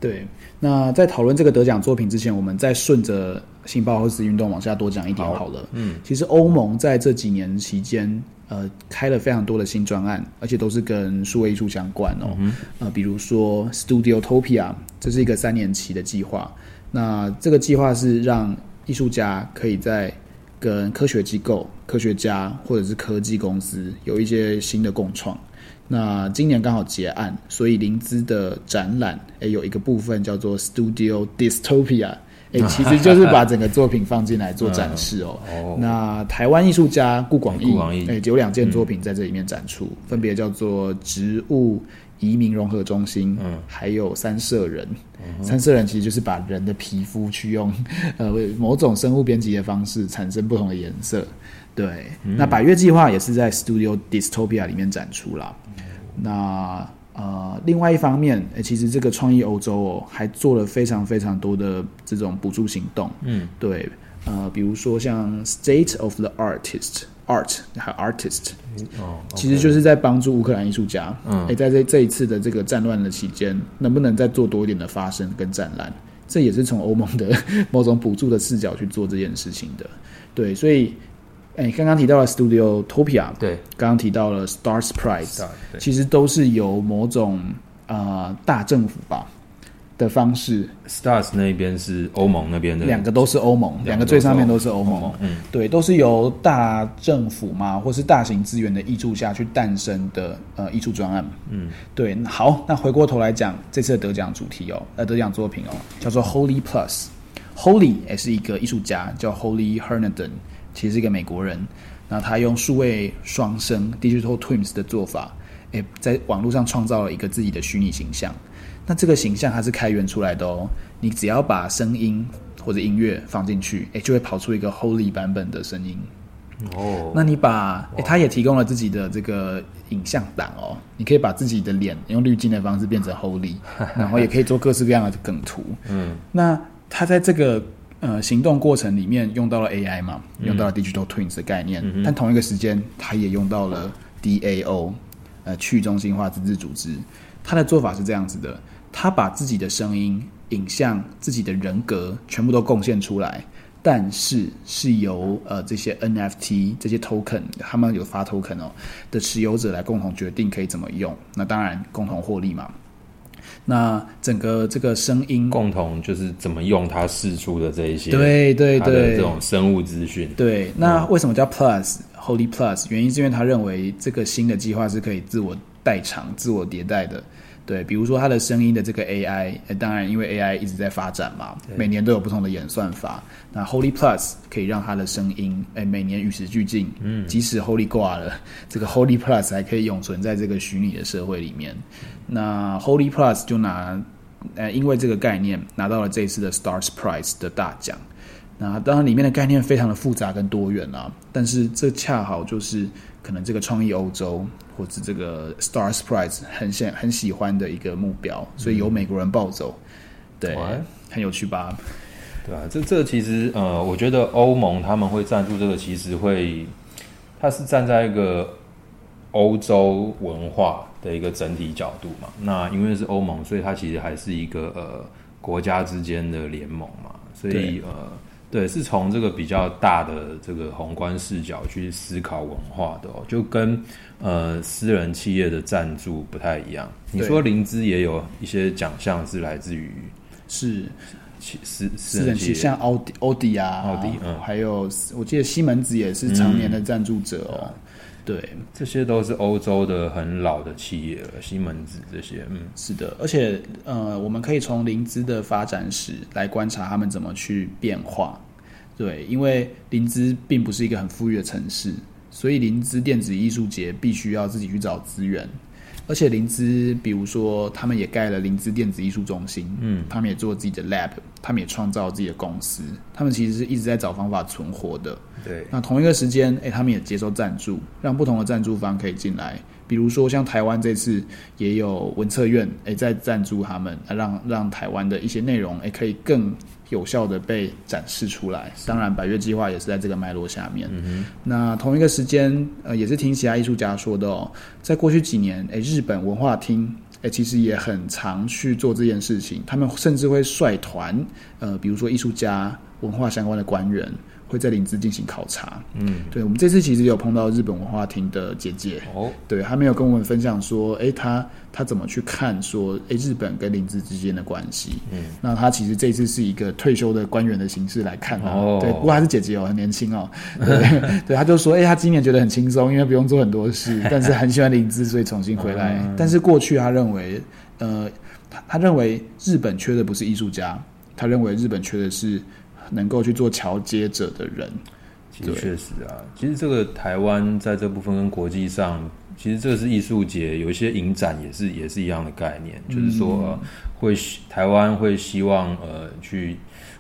对，那在讨论这个得奖作品之前，我们再顺着新包豪斯运动往下多讲一点好了。好，嗯，其实欧盟在这几年期间，呃，开了非常多的新专案，而且都是跟数位艺术相关哦。嗯、呃，比如说 Studiotopia，这是一个三年期的计划。那这个计划是让艺术家可以在跟科学机构、科学家或者是科技公司有一些新的共创。那今年刚好结案，所以林兹的展览诶有一个部分叫做 Studio Dystopia，诶 其实就是把整个作品放进来做展示哦。哦那台湾艺术家顾广义诶有两件作品在这里面展出，嗯、分别叫做植物移民融合中心，嗯，还有三色人。嗯、三色人其实就是把人的皮肤去用 呃某种生物编辑的方式产生不同的颜色。对，嗯、那百月计划也是在 Studio Dystopia 里面展出了。那呃，另外一方面，欸，其实这个创意欧洲哦，还做了非常非常多的这种补助行动。嗯，对，呃，比如说像 State of the Artist Art 还有 Artist，哦其实就是在帮助乌克兰艺术家。嗯，欸，在这这一次的这个战乱的期间，能不能再做多一点的发声跟展览？这也是从欧盟的 某种补助的视角去做这件事情的。对，所以。哎，刚刚提到了 Studiotopia，对，刚刚提到了 Stars Prize，其实都是由某种呃大政府吧的方式。Stars 那边是欧盟那边的，两个都是欧盟，两个最上面都是欧盟，盟，嗯，对，都是由大政府嘛，或是大型资源的挹注下去诞生的呃艺术专案，嗯，对。好，那回过头来讲这次的得奖主题哦，呃，得奖作品哦，叫做 Holy Plus。Holy 也是一个艺术家，叫 Holly Herndon。其实是一个美国人，那他用数位双生 （digital twins） 的做法，诶，在网络上创造了一个自己的虚拟形象。那这个形象它是开源出来的哦，你只要把声音或者音乐放进去，诶，就会跑出一个 Holy 版本的声音。哦，那你把诶，他也提供了自己的这个影像档哦，你可以把自己的脸用滤镜的方式变成 Holy，然后也可以做各式各样的梗图。嗯，那他在这个。呃，行动过程里面用到了 AI 嘛，用到了 Digital Twins 的概念，嗯、但同一个时间，它也用到了 DAO，呃，去中心化自治组织。它的做法是这样子的：它把自己的声音、影像、自己的人格全部都贡献出来，但是是由呃这些 NFT 这些 Token，他们有发 Token 哦的持有者来共同决定可以怎么用。那当然共同获利嘛。那整个这个声音共同就是怎么用它释出的这一些，对对对，这种生物资讯。对，那为什么叫 Plus、嗯、Holy Plus？原因是因为他认为这个新的计划是可以自我代偿、自我迭代的。对，比如说它的声音的这个 AI，当然因为 AI 一直在发展嘛，每年都有不同的演算法。那 Holy Plus 可以让它的声音，诶，每年与时俱进。嗯，即使 Holy 挂了，这个 Holy Plus 还可以永存在这个虚拟的社会里面。那 Holy Plus 就拿，呃，因为这个概念拿到了这一次的 Stars Prize 的大奖。那当然里面的概念非常的复杂跟多元啊，但是这恰好就是可能这个创意欧洲或者这个 Stars Prize 很喜很喜欢的一个目标，所以由美国人抱走，对，很有趣吧？对啊，这这其实呃，我觉得欧盟他们会赞助这个，其实会，它是站在一个欧洲文化的一个整体角度嘛。那因为是欧盟，所以它其实还是一个呃国家之间的联盟嘛。所以呃，对，是从这个比较大的这个宏观视角去思考文化的哦，就跟呃私人企业的赞助不太一样。你说灵芝也有一些奖项是来自于是。私私人企业像奥迪、奥迪啊，奥迪，嗯，还有我记得西门子也是常年的赞助者哦。嗯、对，这些都是欧洲的很老的企业了，西门子这些，嗯，是的。而且，呃，我们可以从灵芝的发展史来观察他们怎么去变化。对，因为林芝并不是一个很富裕的城市，所以林芝电子艺术节必须要自己去找资源。而且林芝，比如说，他们也盖了林芝电子艺术中心，嗯，他们也做自己的 lab，他们也创造自己的公司，他们其实是一直在找方法存活的。对，那同一个时间，哎，他们也接受赞助，让不同的赞助方可以进来。比如说，像台湾这次也有文策院，哎，在赞助他们，让让台湾的一些内容，哎，可以更。有效的被展示出来。当然，百越计划也是在这个脉络下面。嗯、那同一个时间，呃，也是听其他艺术家说的哦，在过去几年，诶，日本文化厅，诶，其实也很常去做这件事情。他们甚至会率团，呃，比如说艺术家、文化相关的官员。会在林芝进行考察。嗯，对，我们这次其实有碰到日本文化厅的姐姐。哦，对，她没有跟我们分享说，哎，她她怎么去看说，哎，日本跟林芝之间的关系。嗯，那她其实这次是一个退休的官员的形式来看。哦，对，不过她是姐姐哦，很年轻哦。对，对，他就说，哎，他今年觉得很轻松，因为不用做很多事，但是很喜欢林芝，所以重新回来。嗯，但是过去她认为，呃，他他认为日本缺的不是艺术家，他认为日本缺的是。能够去做桥接者的人，其实确实啊，其实这个台湾在这部分跟国际上，其实这个是艺术节，有一些影展也是也是一样的概念，嗯、就是说、呃、会台湾会希望呃去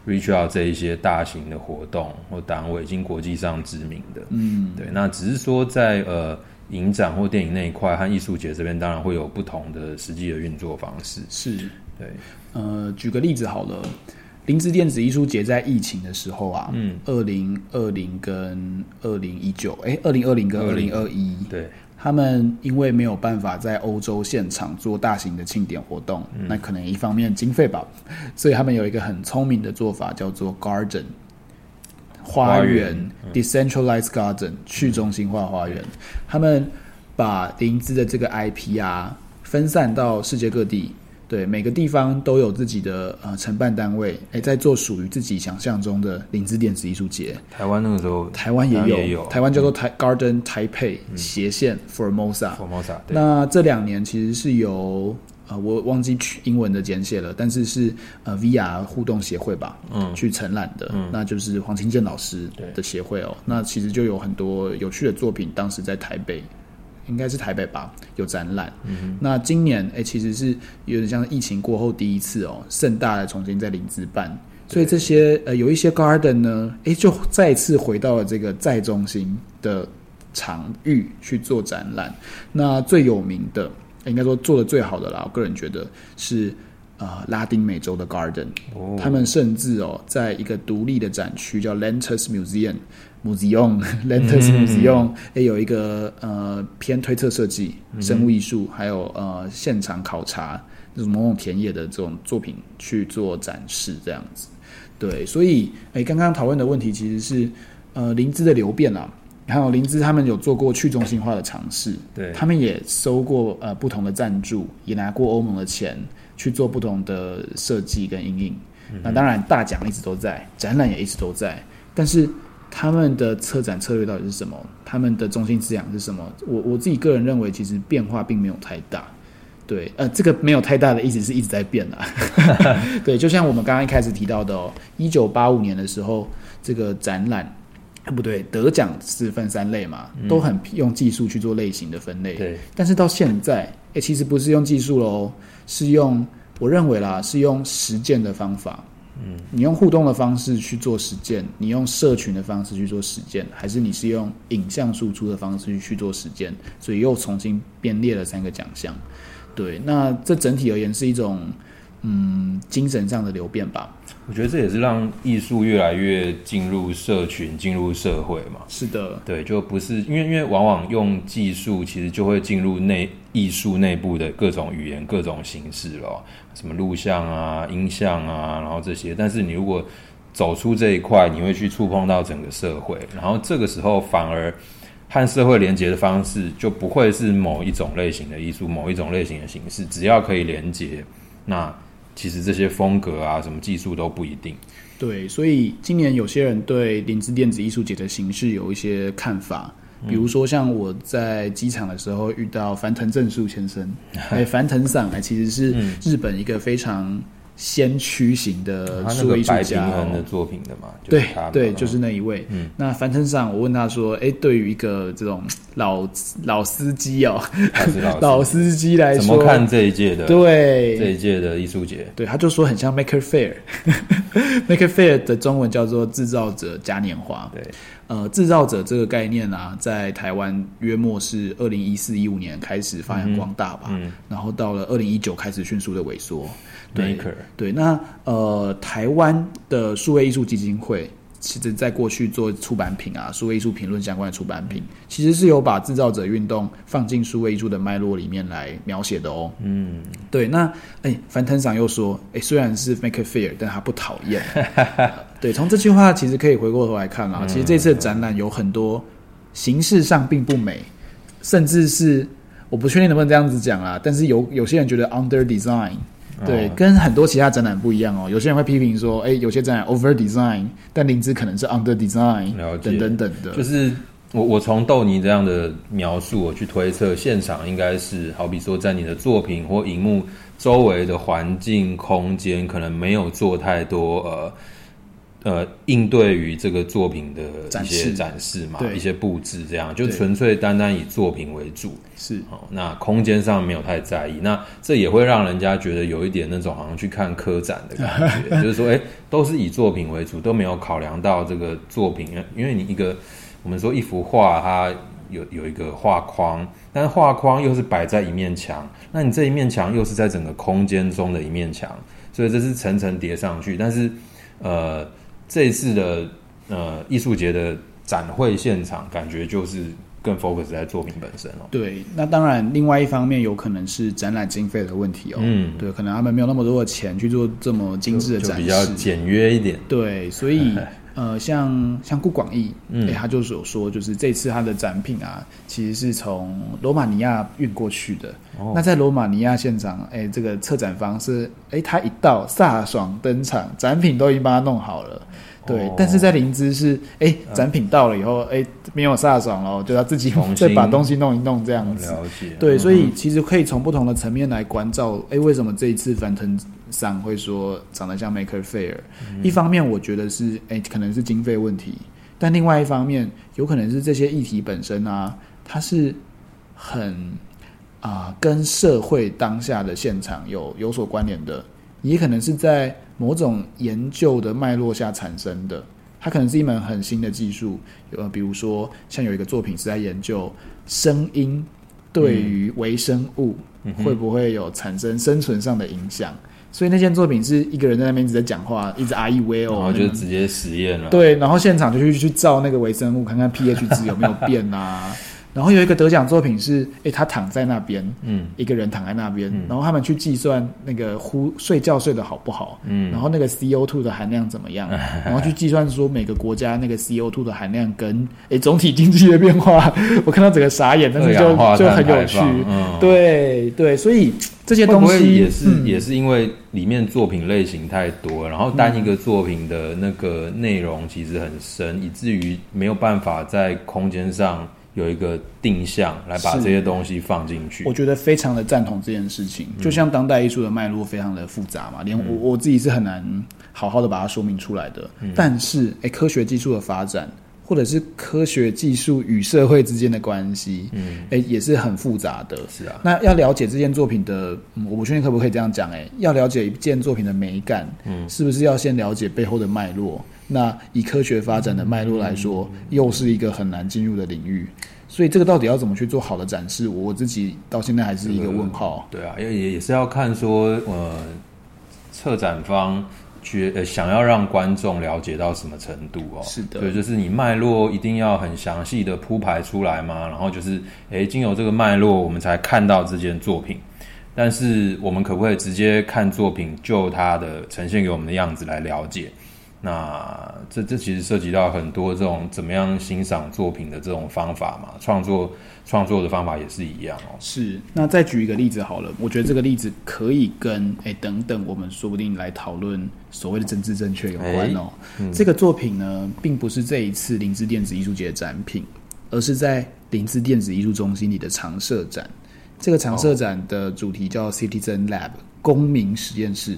reach out 这一些大型的活动或单位，已经国际上知名的，嗯，对，那只是说在呃影展或电影那一块和艺术节这边，当然会有不同的实际的运作方式，是。对，呃，举个例子好了。林芝电子艺术节在疫情的时候啊，嗯，二零二零跟二零一九，哎，二零二零跟二零二一，对，他们因为没有办法在欧洲现场做大型的庆典活动，嗯，那可能一方面经费吧，所以他们有一个很聪明的做法，叫做 Garden 花园，嗯，Decentralized Garden 去中心化花园，他们把林芝的这个 IP 啊分散到世界各地。对，每个地方都有自己的呃承办单位，哎，在做属于自己想象中的林芝电子艺术节。台湾那个时候，台湾也有，也有台湾叫做台、嗯、Garden Taipei 斜线 Formosa。Formosa。那这两年其实是由呃我忘记取英文的简写了，但是是呃 VR 互动协会吧，嗯，去承揽的、嗯，那就是黄清正老师的协会哦。那其实就有很多有趣的作品，当时在台北。应该是台北吧，有展览。嗯、那今年哎、欸，其实是有点像疫情过后第一次哦，盛大的重新在林芝办。所以这些呃，有一些 garden 呢，哎、欸，就再次回到了这个在中心的场域去做展览。那最有名的，欸、应该说做的最好的啦，我个人觉得是。啊、呃，拉丁美洲的 Garden，、oh. 他们甚至哦，在一个独立的展区叫 Lentus Museum，Museum，Lentus Museum，也、mm -hmm. 有一个呃偏推测设计、生物艺术，还有呃现场考察那种某种田野的这种作品去做展示，这样子。对，所以哎，刚刚讨论的问题其实是呃灵芝的流变啊，还有灵芝他们有做过去中心化的尝试，对，他们也收过呃不同的赞助，也拿过欧盟的钱。去做不同的设计跟因应。那当然，大奖一直都在，展览也一直都在，但是他们的策展策略到底是什么？他们的中心思想是什么？我我自己个人认为，其实变化并没有太大。对，呃，这个没有太大的意思是一直在变啦。对，就像我们刚刚一开始提到的哦，一九八五年的时候，这个展览，不对，得奖是分三类嘛，都很用技术去做类型的分类。对，但是到现在，诶，其实不是用技术喽，是用。我认为啦，是用实践的方法，嗯，你用互动的方式去做实践，你用社群的方式去做实践，还是你是用影像输出的方式去去做实践？所以又重新编列了三个奖项。对，那这整体而言是一种。嗯，精神上的流变吧。我觉得这也是让艺术越来越进入社群、进入社会嘛。是的，对，就不是因为因为往往用技术，其实就会进入内艺术内部的各种语言、各种形式咯，什么录像啊、音像啊，然后这些。但是你如果走出这一块，你会去触碰到整个社会，然后这个时候反而和社会连接的方式就不会是某一种类型的艺术、某一种类型的形式，只要可以连接，那。其实这些风格啊，什么技术都不一定。对，所以今年有些人对林芝电子艺术节的形式有一些看法，比如说像我在机场的时候遇到梵藤正树先生，哎，梵藤桑哎，其实是日本一个非常。先驱型的数位艺术家的作品的嘛，对对，就是那一位。嗯，那樊登上，我问他说：“哎，对于一个这种老老司机哦，老司机来说，怎么看这一届的？对这一届的艺术节？对，他就说很像 Maker Faire，Maker Faire 的中文叫做制造者嘉年华。对，呃，制造者这个概念啊，在台湾约莫是二零一四一五年开始发扬光大吧，嗯，然后到了二零一九开始迅速的萎缩。对对，那呃，台湾的数位艺术基金会，其实在过去做出版品啊，数位艺术评论相关的出版品，其实是有把制造者运动放进数位艺术的脉络里面来描写的哦。嗯，对，那哎，樊藤桑又说，哎，虽然是 Maker Faire，但他不讨厌。对，从这句话其实可以回过头来看啦，其实这次的展览有很多形式上并不美，甚至是我不确定能不能这样子讲啦，但是有有些人觉得 under design。对，跟很多其他展览不一样哦。有些人会批评说，哎，有些展览 over design，但灵芝可能是 under design，等等等的。就是我我从豆泥这样的描述，我去推测，现场应该是好比说，在你的作品或荧幕周围的环境空间，可能没有做太多呃。呃，应对于这个作品的一些展示嘛，一些布置，这样就纯粹单单以作品为主。是，哦，那空间上没有太在意，那这也会让人家觉得有一点那种好像去看科展的感觉，就是说，哎，都是以作品为主，都没有考量到这个作品，因为你一个我们说一幅画，它有有一个画框，但是画框又是摆在一面墙，那你这一面墙又是在整个空间中的一面墙，所以这是层层叠上去，但是呃。这一次的呃艺术节的展会现场，感觉就是更 focus 在作品本身哦。对，那当然，另外一方面有可能是展览经费的问题哦。嗯，对，可能他们没有那么多的钱去做这么精致的展示，比较简约一点。对，所以 呃，像像顾广义，嗯，欸，他就是有说，就是这次他的展品啊，其实是从罗马尼亚运过去的。哦，那在罗马尼亚现场，哎，欸，这个策展方是，哎，欸，他一到飒爽登场，展品都已经帮他弄好了。对，但是在灵芝是，哎、欸，展品到了以后，哎、欸，没有飒爽了，就要自己 再把东西弄一弄这样子。了解。对，所以其实可以从不同的层面来关照，哎、欸，为什么这一次梵腾上会说长得像 Maker Faire？、嗯、一方面我觉得是，哎、欸，可能是经费问题，但另外一方面有可能是这些议题本身啊，它是很啊、呃、跟社会当下的现场有有所关联的，也可能是在。某种研究的脉络下产生的，它可能是一门很新的技术。呃，比如说，像有一个作品是在研究声音对于微生物会不会有产生生存上的影响。嗯、所以那件作品是一个人在那边一直在讲话，一直 I E V O，，然后就直接实验了。对，然后现场就去去照那个微生物，看看 pH 值有没有变啊。然后有一个得奖作品是，哎，他躺在那边，嗯，一个人躺在那边，嗯。然后他们去计算那个呼睡觉睡得好不好，嗯。然后那个 CO2 的含量怎么样，然后去计算说每个国家那个 CO2 的含量跟哎总体经济的变化，我看到整个傻眼，但是就就很有趣，嗯、对对，所以这些东西也是、嗯、也是因为里面作品类型太多，然后单一个作品的那个内容其实很深，以至于没有办法在空间上。有一个定向来把这些东西放进去，我觉得非常的赞同这件事情。就像当代艺术的脉络非常的复杂嘛，连我、嗯、我自己是很难好好的把它说明出来的。嗯、但是，哎、欸，科学技术的发展，或者是科学技术与社会之间的关系，嗯，哎、欸，也是很复杂的。是啊，那要了解这件作品的，嗯、我不确定可不可以这样讲。哎，要了解一件作品的美感，嗯，是不是要先了解背后的脉络？那以科学发展的脉络来说，又是一个很难进入的领域，所以这个到底要怎么去做好的展示，我自己到现在还是一个问号。对啊，也也是要看说，呃，策展方觉呃想要让观众了解到什么程度哦。是的，对，就是你脉络一定要很详细的铺排出来嘛，然后就是，诶，经由这个脉络，我们才看到这件作品。但是我们可不可以直接看作品，就它的呈现给我们的样子来了解？那这这其实涉及到很多这种怎么样欣赏作品的这种方法嘛，创作创作的方法也是一样哦。是，那再举一个例子好了，我觉得这个例子可以跟哎等等，我们说不定来讨论所谓的政治正确有关哦。嗯、这个作品呢，并不是这一次林芝电子艺术节的展品，而是在林芝电子艺术中心里的常设展。这个常设展的主题叫 Citizen Lab，公民实验室。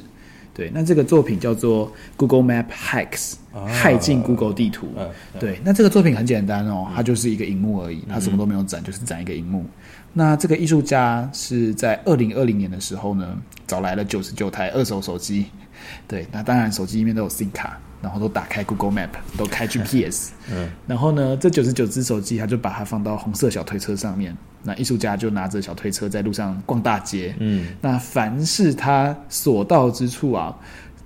对，那这个作品叫做 Google Map Hacks，骇进 Google 地图。啊、对，那这个作品很简单哦，它就是一个荧幕而已，它什么都没有展，嗯、就是展一个荧幕。那这个艺术家是在二零二零年的时候呢，找来了九十九台二手手机。对，那当然手机里面都有 SIM 卡，然后都打开 Google Map，都开 GPS。嗯，然后呢，这九十九只手机，他就把它放到红色小推车上面。那艺术家就拿着小推车在路上逛大街，嗯，那凡是他所到之处啊，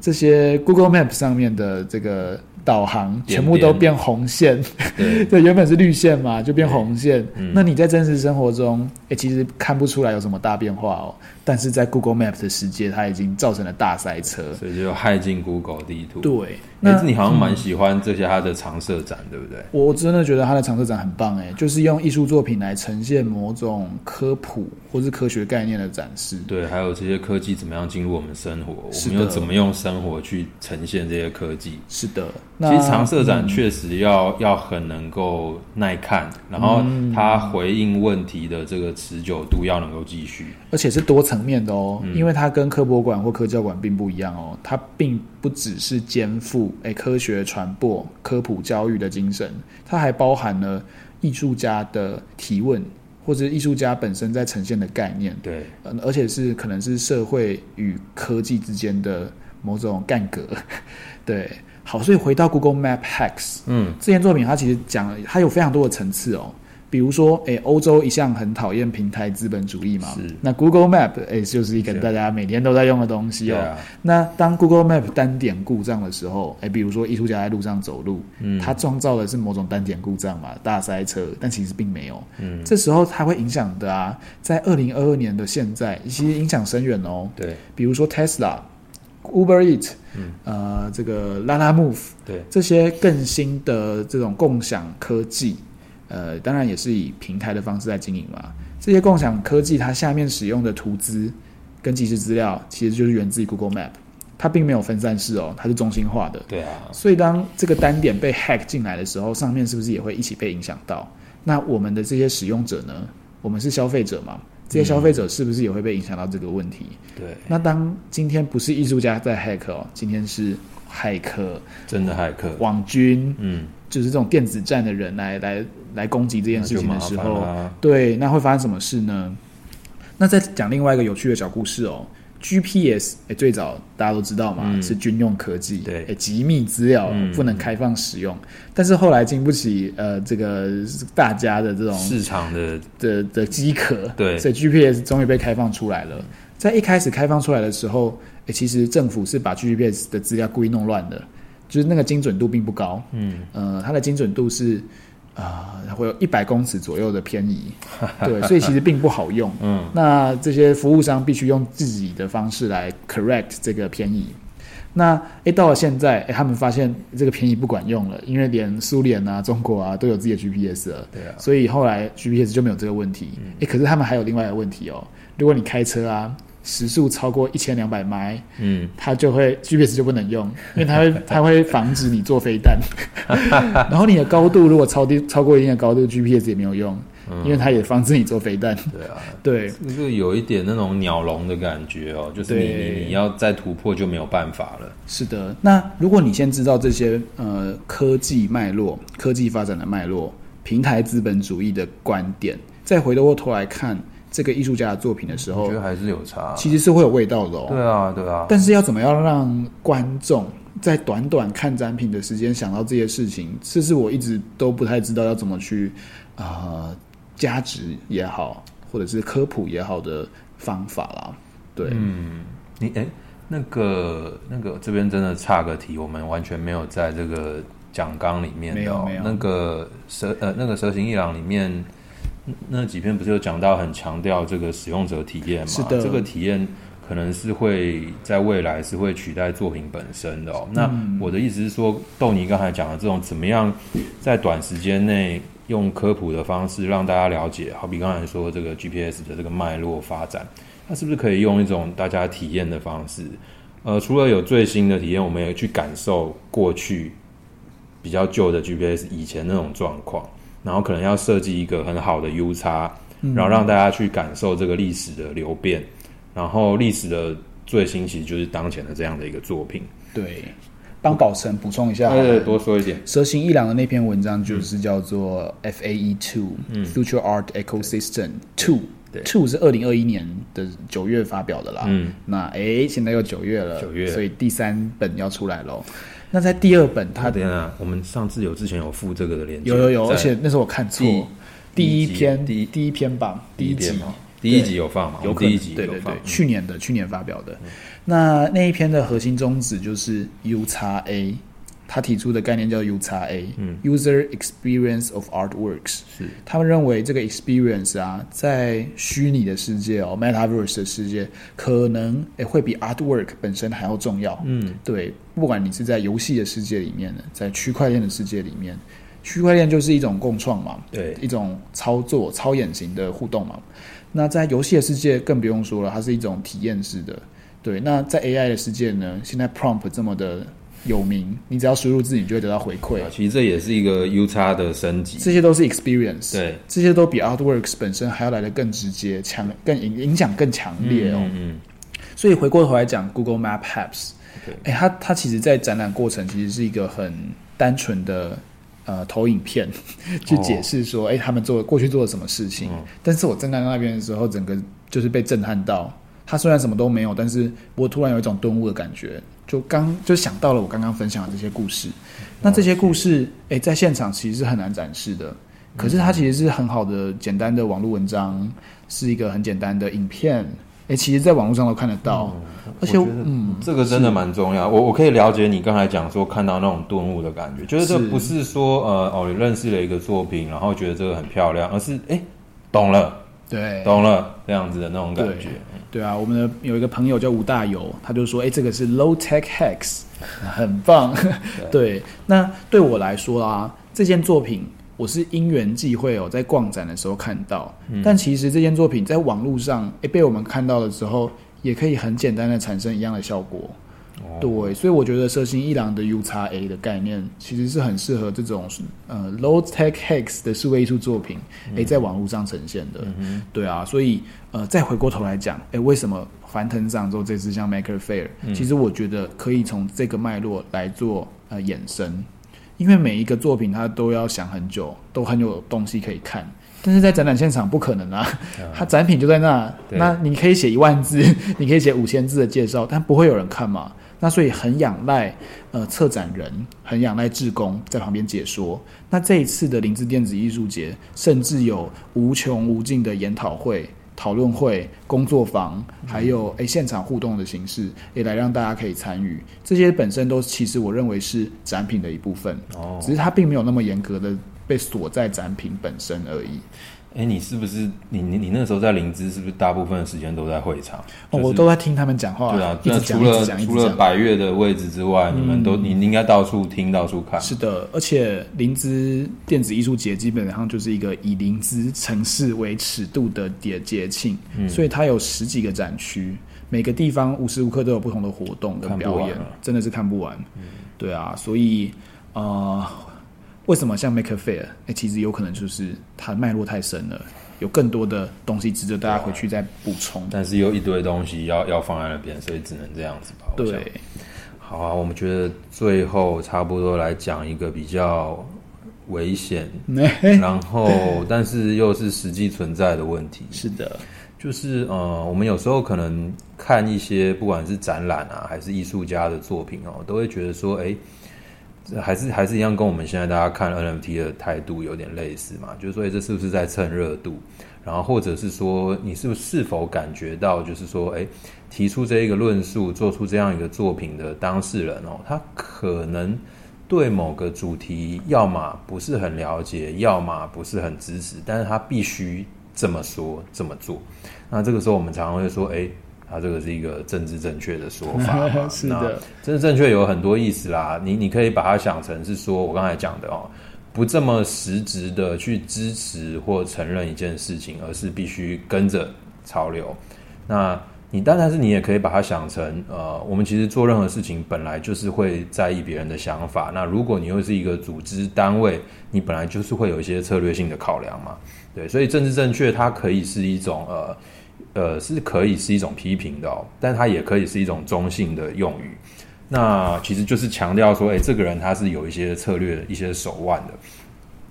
这些 Google Map 上面的这个导航全部都变红线，对，对，原本是绿线嘛，就变红线。嗯、那你在真实生活中，哎、欸，其实看不出来有什么大变化哦。但是在 Google Map 的世界，它已经造成了大塞车，所以就害进 Google 地图。对，那、欸、你好像蛮喜欢这些它的常设展，嗯、对不对？我真的觉得它的常设展很棒，哎，就是用艺术作品来呈现某种科普或是科学概念的展示。对，还有这些科技怎么样进入我们生活，我们又怎么用生活去呈现这些科技？是的，其实常设展确实要、嗯、要很能够耐看，然后它回应问题的这个持久度要能够继续，而且是多层。面的哦，因为它跟科博馆或科教馆并不一样哦，它并不只是肩负诶科学传播、科普教育的精神，它还包含了艺术家的提问，或者艺术家本身在呈现的概念。对，而且是可能是社会与科技之间的某种干戈。对，好，所以回到 Google Map Hacks，嗯，这件作品它其实讲了，它有非常多的层次哦。比如说，诶，欧洲一向很讨厌平台资本主义嘛，是那 Google Map 诶就是一个大家每天都在用的东西哦。啊、那当 Google Map 单点故障的时候，诶，比如说艺术家在路上走路，嗯，他创造的是某种单点故障嘛，大塞车，但其实并没有。嗯，这时候它会影响的啊，在二零二二年的现在，其实影响深远哦。对，比如说 Tesla、Uber Eat，嗯，呃，这个 Lalamove，对，这些更新的这种共享科技。呃，当然也是以平台的方式在经营嘛。这些共享科技，它下面使用的图资跟即时资料，其实就是源自于 Google Map，它并没有分散式哦，它是中心化的。对啊。所以当这个单点被 hack 进来的时候，上面是不是也会一起被影响到？那我们的这些使用者呢？我们是消费者嘛？这些消费者是不是也会被影响到这个问题？对、嗯。那当今天不是艺术家在 hack 哦，今天是骇客，真的骇客，网军，嗯。就是这种电子战的人来来来攻击这件事情的时候，啊、对，那会发生什么事呢？那再讲另外一个有趣的小故事哦。GPS 哎，最早大家都知道嘛，嗯、是军用科技，对，哎，机密资料、嗯、不能开放使用。但是后来经不起呃这个大家的这种市场的的的饥渴，对，所以 GPS 终于被开放出来了。在一开始开放出来的时候，哎，其实政府是把 GPS 的资料故意弄乱的。就是那个精准度并不高，嗯，呃，它的精准度是啊、呃，会有一百公尺左右的偏移，对，所以其实并不好用。嗯，那这些服务商必须用自己的方式来 correct 这个偏移。那诶，到了现在，诶，他们发现这个偏移不管用了，因为连苏联啊、中国啊都有自己的 GPS 了。对啊，所以后来 GPS 就没有这个问题。诶，可是他们还有另外一个问题哦，如果你开车啊。时速超过一千两百迈，嗯，它就会 GPS 就不能用，因为它会它会防止你做飞弹。然后你的高度如果超低超过一定的高度，GPS 也没有用，嗯、因为它也防止你做飞弹。对啊，对，这个有一点那种鸟笼的感觉哦，就是你你你要再突破就没有办法了。是的，那如果你先知道这些呃科技脉络、科技发展的脉络、平台资本主义的观点，再回过头来看。这个艺术家的作品的时候，我觉得还是有差，其实是会有味道的哦。对啊，对啊。但是要怎么样让观众在短短看展品的时间想到这些事情，这是我一直都不太知道要怎么去呃加值也好，或者是科普也好的方法啦。对，嗯，你哎，那个那个这边真的差个题，我们完全没有在这个讲纲里面的，没有没有。那个蛇呃那个蛇形一郎里面。那几篇不是有讲到很强调这个使用者体验嘛？是的，这个体验可能是会在未来是会取代作品本身的哦。嗯、那我的意思是说，豆泥刚才讲的这种怎么样在短时间内用科普的方式让大家了解，好比刚才说这个 GPS 的这个脉络发展，那是不是可以用一种大家体验的方式？呃，除了有最新的体验，我们也去感受过去比较旧的 GPS 以前那种状况。然后可能要设计一个很好的 U 叉，然后让大家去感受这个历史的流变，然后历史的最新其实就是当前的这样的一个作品。对，帮宝成补充一下，对，多说一点。蛇形一郎的那篇文章就是叫做 FAE Two Future Art Ecosystem Two。Two 是二零二一年的九月发表的啦。嗯，那哎，现在又九月了，九月，所以第三本要出来喽。那在第二本，他等下，我们上次有之前有附这个的链接，有有有，而且那时候我看错，第一篇第一第一篇吧，第一集第一集有放吗？有第一集对对对，去年的去年发表的，那那一篇的核心宗旨就是 U 叉 A。他提出的概念叫 U 叉 A，User Experience of Artworks。是，他们认为这个 experience 啊，在虚拟的世界哦，Metaverse 的世界，可能诶会比 Artwork 本身还要重要。嗯，对，不管你是在游戏的世界里面的，在区块链的世界里面，区块链就是一种共创嘛，对，一种操作、超演型的互动嘛。那在游戏的世界更不用说了，它是一种体验式的。对，那在 AI 的世界呢，现在 Prompt 这么的。有名，你只要输入字，你就会得到回馈。其实这也是一个 U 叉的升级。这些都是 experience，对，这些都比 Artworks 本身还要来的更直接、强、更影影响更强烈哦。嗯，嗯，所以回过头来讲，Google Map Apps，哎它它其实，在展览过程其实是一个很单纯的呃投影片，去解释说，哎、oh. 他们做过去做了什么事情。Oh. 但是我站在那边的时候，整个就是被震撼到。他虽然什么都没有，但是我突然有一种顿悟的感觉。就刚就想到了我刚刚分享的这些故事，那这些故事哎，在现场其实是很难展示的，可是它其实是很好的简单的网络文章，是一个很简单的影片，哎，其实在网络上都看得到，而且嗯，这个真的蛮重要。我我可以了解你刚才讲说看到那种顿悟的感觉，就是这不是说呃哦，你认识了一个作品，然后觉得这个很漂亮，而是哎懂了，对，懂了这样子的那种感觉。对啊，我们的有一个朋友叫吴大友，他就说：“哎，这个是 low tech hacks，很棒。对” 对，那对我来说啊，这件作品我是因缘际会哦，在逛展的时候看到。嗯、但其实这件作品在网络上，哎，被我们看到的时候，也可以很简单的产生一样的效果。对，所以我觉得蛇形一郎的 U 叉 A 的概念，其实是很适合这种呃 low tech hacks 的数位艺术作品，诶，在网络上呈现的。嗯、对啊，所以呃，再回过头来讲，诶，为什么幡腾上周这次像 Maker Faire，嗯、其实我觉得可以从这个脉络来做呃衍生，因为每一个作品它都要想很久，都很有东西可以看，但是在展览现场不可能啊，它展品就在那，对那你可以写一万字，你可以写五千字的介绍，但不会有人看嘛。那所以很仰赖呃策展人，很仰赖志工在旁边解说。那这一次的林芝电子艺术节，甚至有无穷无尽的研讨会、讨论会、工作坊，还有诶、欸、现场互动的形式，也来让大家可以参与。这些本身都其实我认为是展品的一部分，哦，只是它并没有那么严格的被锁在展品本身而已。哎，你是不是你你你那时候在林芝是不是大部分的时间都在会场？哦，我都在听他们讲话。对啊，那除了除了百月的位置之外，你们都你应该到处听到处看。是的，而且林芝电子艺术节基本上就是一个以林芝城市为尺度的节节庆，所以它有十几个展区，每个地方无时无刻都有不同的活动跟表演，真的是看不完。对啊，所以呃。为什么像 Maker Faire？哎，其实有可能就是它脉络太深了，有更多的东西值得大家回去再补充。但是又一堆东西要要放在那边，所以只能这样子吧。对，好啊，我们觉得最后差不多来讲一个比较危险，然后但是又是实际存在的问题。是的，就是呃，我们有时候可能看一些不管是展览啊，还是艺术家的作品哦，都会觉得说，哎。还是还是一样，跟我们现在大家看 NFT 的态度有点类似嘛，就是说，这是不是在蹭热度？然后或者是说，你是不是是否感觉到，就是说，哎，提出这一个论述，做出这样一个作品的当事人哦，他可能对某个主题，要么不是很了解，要么不是很支持，但是他必须这么说这么做。那这个时候，我们常常会说，哎。它这个是一个政治正确的说法，是的，政治正确有很多意思啦。你你可以把它想成是说，我刚才讲的哦，不这么实质的去支持或承认一件事情，而是必须跟着潮流。那你当然是你也可以把它想成，呃，我们其实做任何事情本来就是会在意别人的想法。那如果你又是一个组织单位，你本来就是会有一些策略性的考量嘛。对，所以政治正确它可以是一种呃。呃，是可以是一种批评的哦，但它也可以是一种中性的用语。那其实就是强调说，哎，这个人他是有一些策略、一些手腕的。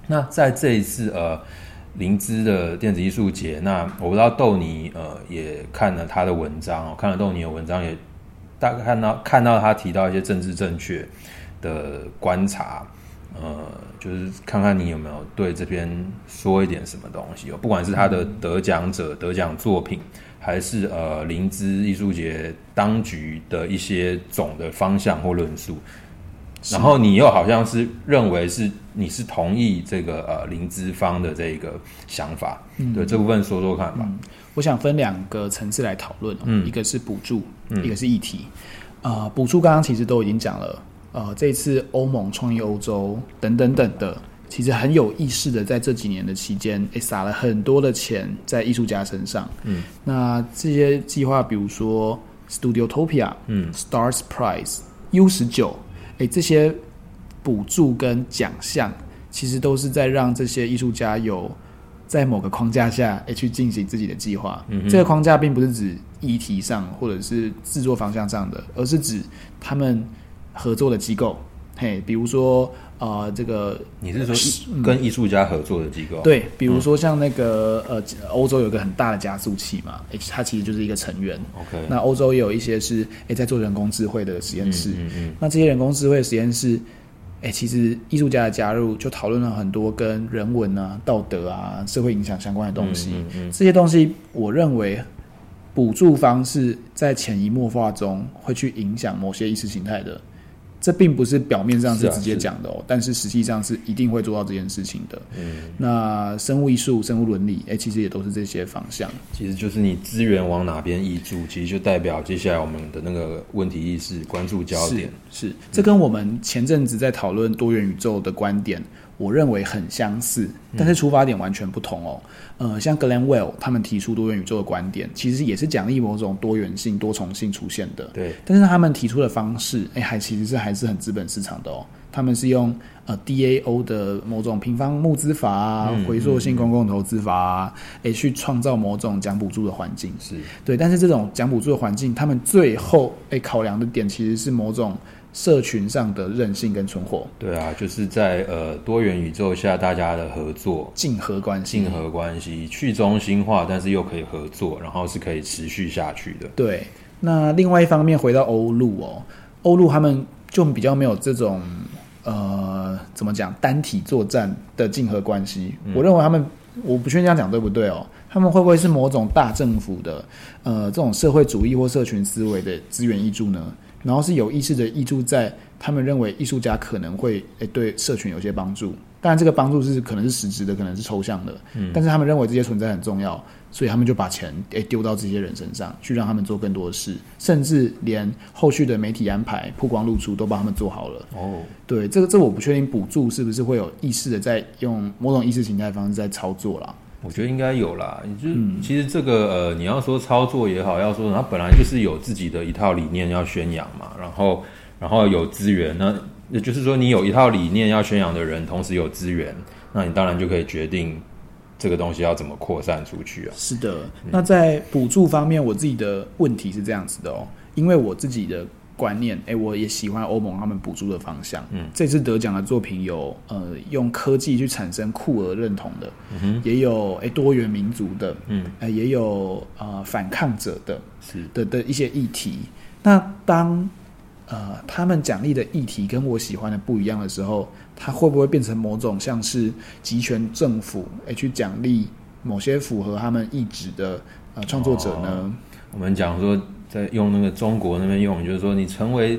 那在这一次呃灵芝的电子艺术节，那我不知道豆泥呃也看了他的文章，看了豆泥的文章，也大概看到看到他提到一些政治正确的观察。呃，就是看看你有没有对这边说一点什么东西哦，不管是他的得奖者、得奖作品，还是呃灵芝艺术节当局的一些总的方向或论述，然后你又好像是认为是你是同意这个呃灵芝方的这个想法，嗯，对这部分说说看吧。嗯，我想分两个层次来讨论，嗯，一个是补助，嗯，一个是议题。呃，补助刚刚其实都已经讲了。呃，这次欧盟创意欧洲等等等的，其实很有意识的，在这几年的期间，诶，撒了很多的钱在艺术家身上。嗯，那这些计划，比如说 Studiotopia，嗯，Stars Prize、U 十九，诶，这些补助跟奖项，其实都是在让这些艺术家有在某个框架下，诶，去进行自己的计划。嗯，这个框架并不是指议题上或者是制作方向上的，而是指他们。合作的机构，嘿，比如说，呃，这个你是说跟艺术家合作的机构？对，比如说像那个，呃，欧洲有个很大的加速器嘛，诶，它其实就是一个成员。OK，那欧洲也有一些是，诶，在做人工智慧的实验室。嗯嗯，嗯。那这些人工智慧实验室，诶，其实艺术家的加入，就讨论了很多跟人文啊、道德啊、社会影响相关的东西。嗯嗯，嗯。这些东西，我认为。补助方式在潜移默化中会去影响某些意识形态的，这并不是表面上是直接讲的哦，是啊，是，但是实际上是一定会做到这件事情的。嗯，那生物艺术、生物伦理，哎，其实也都是这些方向。其实就是你资源往哪边移注，其实就代表接下来我们的那个问题意识、关注焦点是，是。这跟我们前阵子在讨论多元宇宙的观点。我认为很相似，但是出发点完全不同哦。嗯、呃，像 Glen Well 他们提出多元宇宙的观点，其实也是奖励某种多元性、多重性出现的。对，但是他们提出的方式，哎，还其实是还是很资本市场的哦。他们是用呃 DAO 的某种平方募资法啊、嗯、回溯性公共投资法啊，哎、嗯，去创造某种奖补助的环境。是对，但是这种奖补助的环境，他们最后哎考量的点其实是某种。社群上的韧性跟存活，对啊，就是在呃多元宇宙下大家的合作，竞合关系，竞合关系，去中心化，但是又可以合作，然后是可以持续下去的。对，那另外一方面回到欧陆哦，欧陆他们就比较没有这种呃怎么讲单体作战的竞合关系。嗯、我认为他们，我不确定这样讲对不对哦，他们会不会是某种大政府的呃这种社会主义或社群思维的资源挹注呢？然后是有意识的挹注在他们认为艺术家可能会诶对社群有些帮助，当然这个帮助是可能是实质的，可能是抽象的，嗯，但是他们认为这些存在很重要，所以他们就把钱诶丢到这些人身上，去让他们做更多的事，甚至连后续的媒体安排、曝光露出都帮他们做好了。哦，对，这个这我不确定补助是不是会有意识的在用某种意识形态方式在操作啦。我觉得应该有啦，就、嗯、其实这个呃，你要说操作也好，要说他本来就是有自己的一套理念要宣扬嘛，然后然后有资源那。也就是说，你有一套理念要宣扬的人，同时有资源，那你当然就可以决定这个东西要怎么扩散出去啊。是的，那在补助方面，我自己的问题是这样子的哦，因为我自己的观念，哎，我也喜欢欧盟他们补助的方向。嗯，这次得奖的作品有呃用科技去产生酷儿认同的，也有哎多元民族的，嗯，也有呃反抗者的，是的的一些议题。那当呃，他们奖励的议题跟我喜欢的不一样的时候，他会不会变成某种像是集权政府，诶去奖励某些符合他们意志的呃创作者呢？哦，我们讲说，在用那个中国那边用，就是说你成为。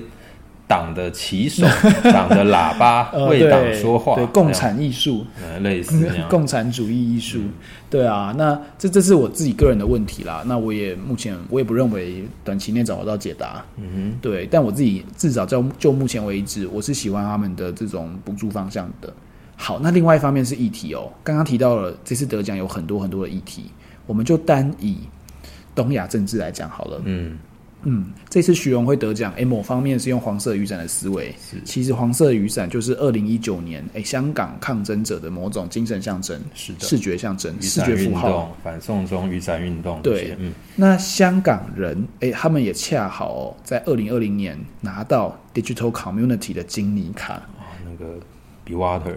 党的旗手，党的喇叭，为党说话，对，共产艺术，呃，类似共产主义艺术，嗯，对啊，那这这是我自己个人的问题啦。那我也目前我也不认为短期内找得到解答，嗯哼，对。但我自己至少在就目前为止，我是喜欢他们的这种补助方向的。好，那另外一方面是议题哦，刚刚提到了这次得奖有很多很多的议题，我们就单以东亚政治来讲好了，嗯。嗯，这次徐荣会得奖，诶，某方面是用黄色雨伞的思维，是。其实黄色雨伞就是二零一九年诶香港抗争者的某种精神象征，是的，视觉象征，视觉符号，反送中雨伞运动，对，嗯，那香港人诶，他们也恰好、哦、在二零二零年拿到 Digital Community 的金尼卡，哦、那个 Be Water，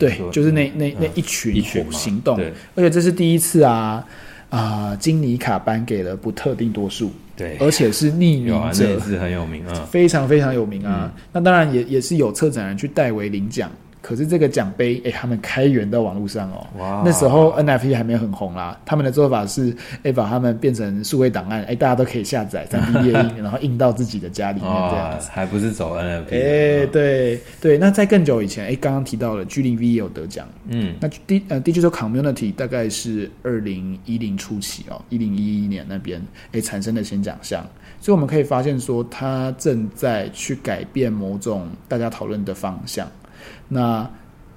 对，就是那那那一群一群行动，而且这是第一次啊。啊、呃，金尼卡颁给了不特定多数，对，而且是匿名者，啊、是很有名啊，非常非常有名啊。嗯、那当然也也是有策展人去代为领奖。可是这个奖杯，哎、欸，他们开源到网络上哦。哇！那时候 NFT 还没有很红啦。他们的做法是，哎、欸，把他们变成数位档案，哎、欸，大家都可以下载 3D 列印，然后印到自己的家里面这样子。还不是走 NFT？哎、欸，对对。那在更久以前，哎、欸，刚刚提到了 G 零 V 也有得奖。嗯。那 D 呃 Digital Community 大概是二零一零初期哦，一零一一年那边哎、欸、产生的新奖项。所以我们可以发现说，它正在去改变某种大家讨论的方向。那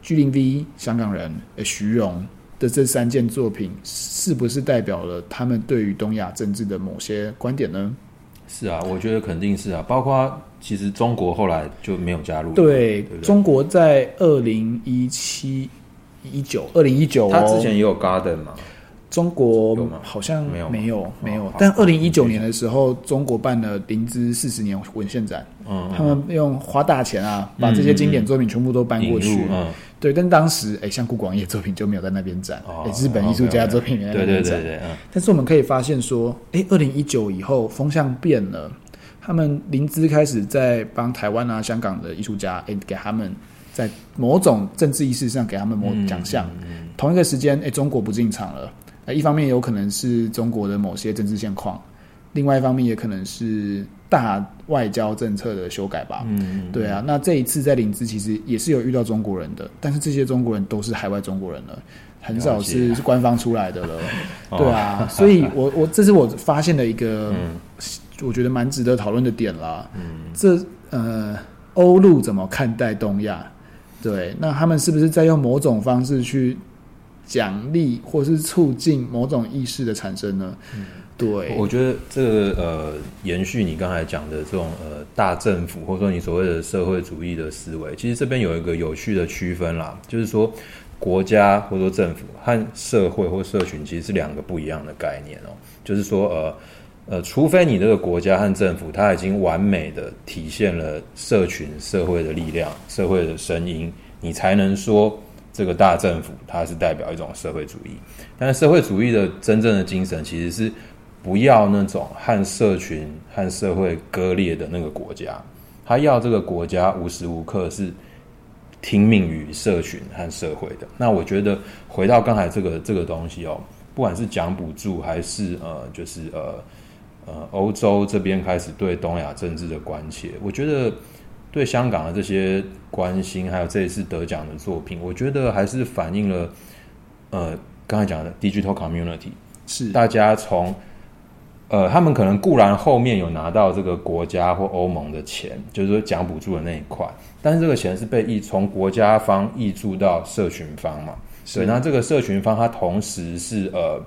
巨灵 V 香港人诶徐荣的这三件作品，是不是代表了他们对于东亚政治的某些观点呢？是啊，我觉得肯定是啊。包括其实中国后来就没有加入。对，对对中国在二零一七一九二零一九，他之前也有 Garden 嘛。中国好像没有没有没有，但二零一九年的时候，中国办了林芝四十年文献展，嗯，他们用花大钱啊，把这些经典作品全部都搬过去，嗯，对。但当时，哎，像顾广业作品就没有在那边展，哎，日本艺术家作品没在那边展。但是我们可以发现说，哎，二零一九以后风向变了，他们林芝开始在帮台湾啊、香港的艺术家，哎，给他们在某种政治意识上给他们某奖项。同一个时间，哎，中国不进场了。一方面有可能是中国的某些政治现况，另外一方面也可能是大外交政策的修改吧。嗯，对啊。那这一次在林芝其实也是有遇到中国人的，但是这些中国人都是海外中国人了，很少是官方出来的了。对啊，所以我我这是我发现的一个，我觉得蛮值得讨论的点啦。嗯，这呃，欧陆怎么看待东亚？对，那他们是不是在用某种方式去？奖励或是促进某种意识的产生呢？嗯、对，我觉得这个呃，延续你刚才讲的这种呃大政府，或者说你所谓的社会主义的思维，其实这边有一个有趣的区分啦，就是说国家或者说政府和社会或社群其实是两个不一样的概念哦。就是说呃呃，除非你这个国家和政府它已经完美的体现了社群社会的力量、社会的声音，你才能说。这个大政府，它是代表一种社会主义，但是社会主义的真正的精神，其实是不要那种和社群和社会割裂的那个国家，他要这个国家无时无刻是听命于社群和社会的。那我觉得回到刚才这个这个东西哦，不管是讲补助，还是呃，就是呃呃欧洲这边开始对东亚政治的关切，我觉得对香港的这些关心，还有这一次得奖的作品，我觉得还是反映了呃刚才讲的 digital community 是大家从呃他们可能固然后面有拿到这个国家或欧盟的钱，就是说奖补助的那一块，但是这个钱是被溢从国家方挹注到社群方嘛？对，那这个社群方它同时是呃。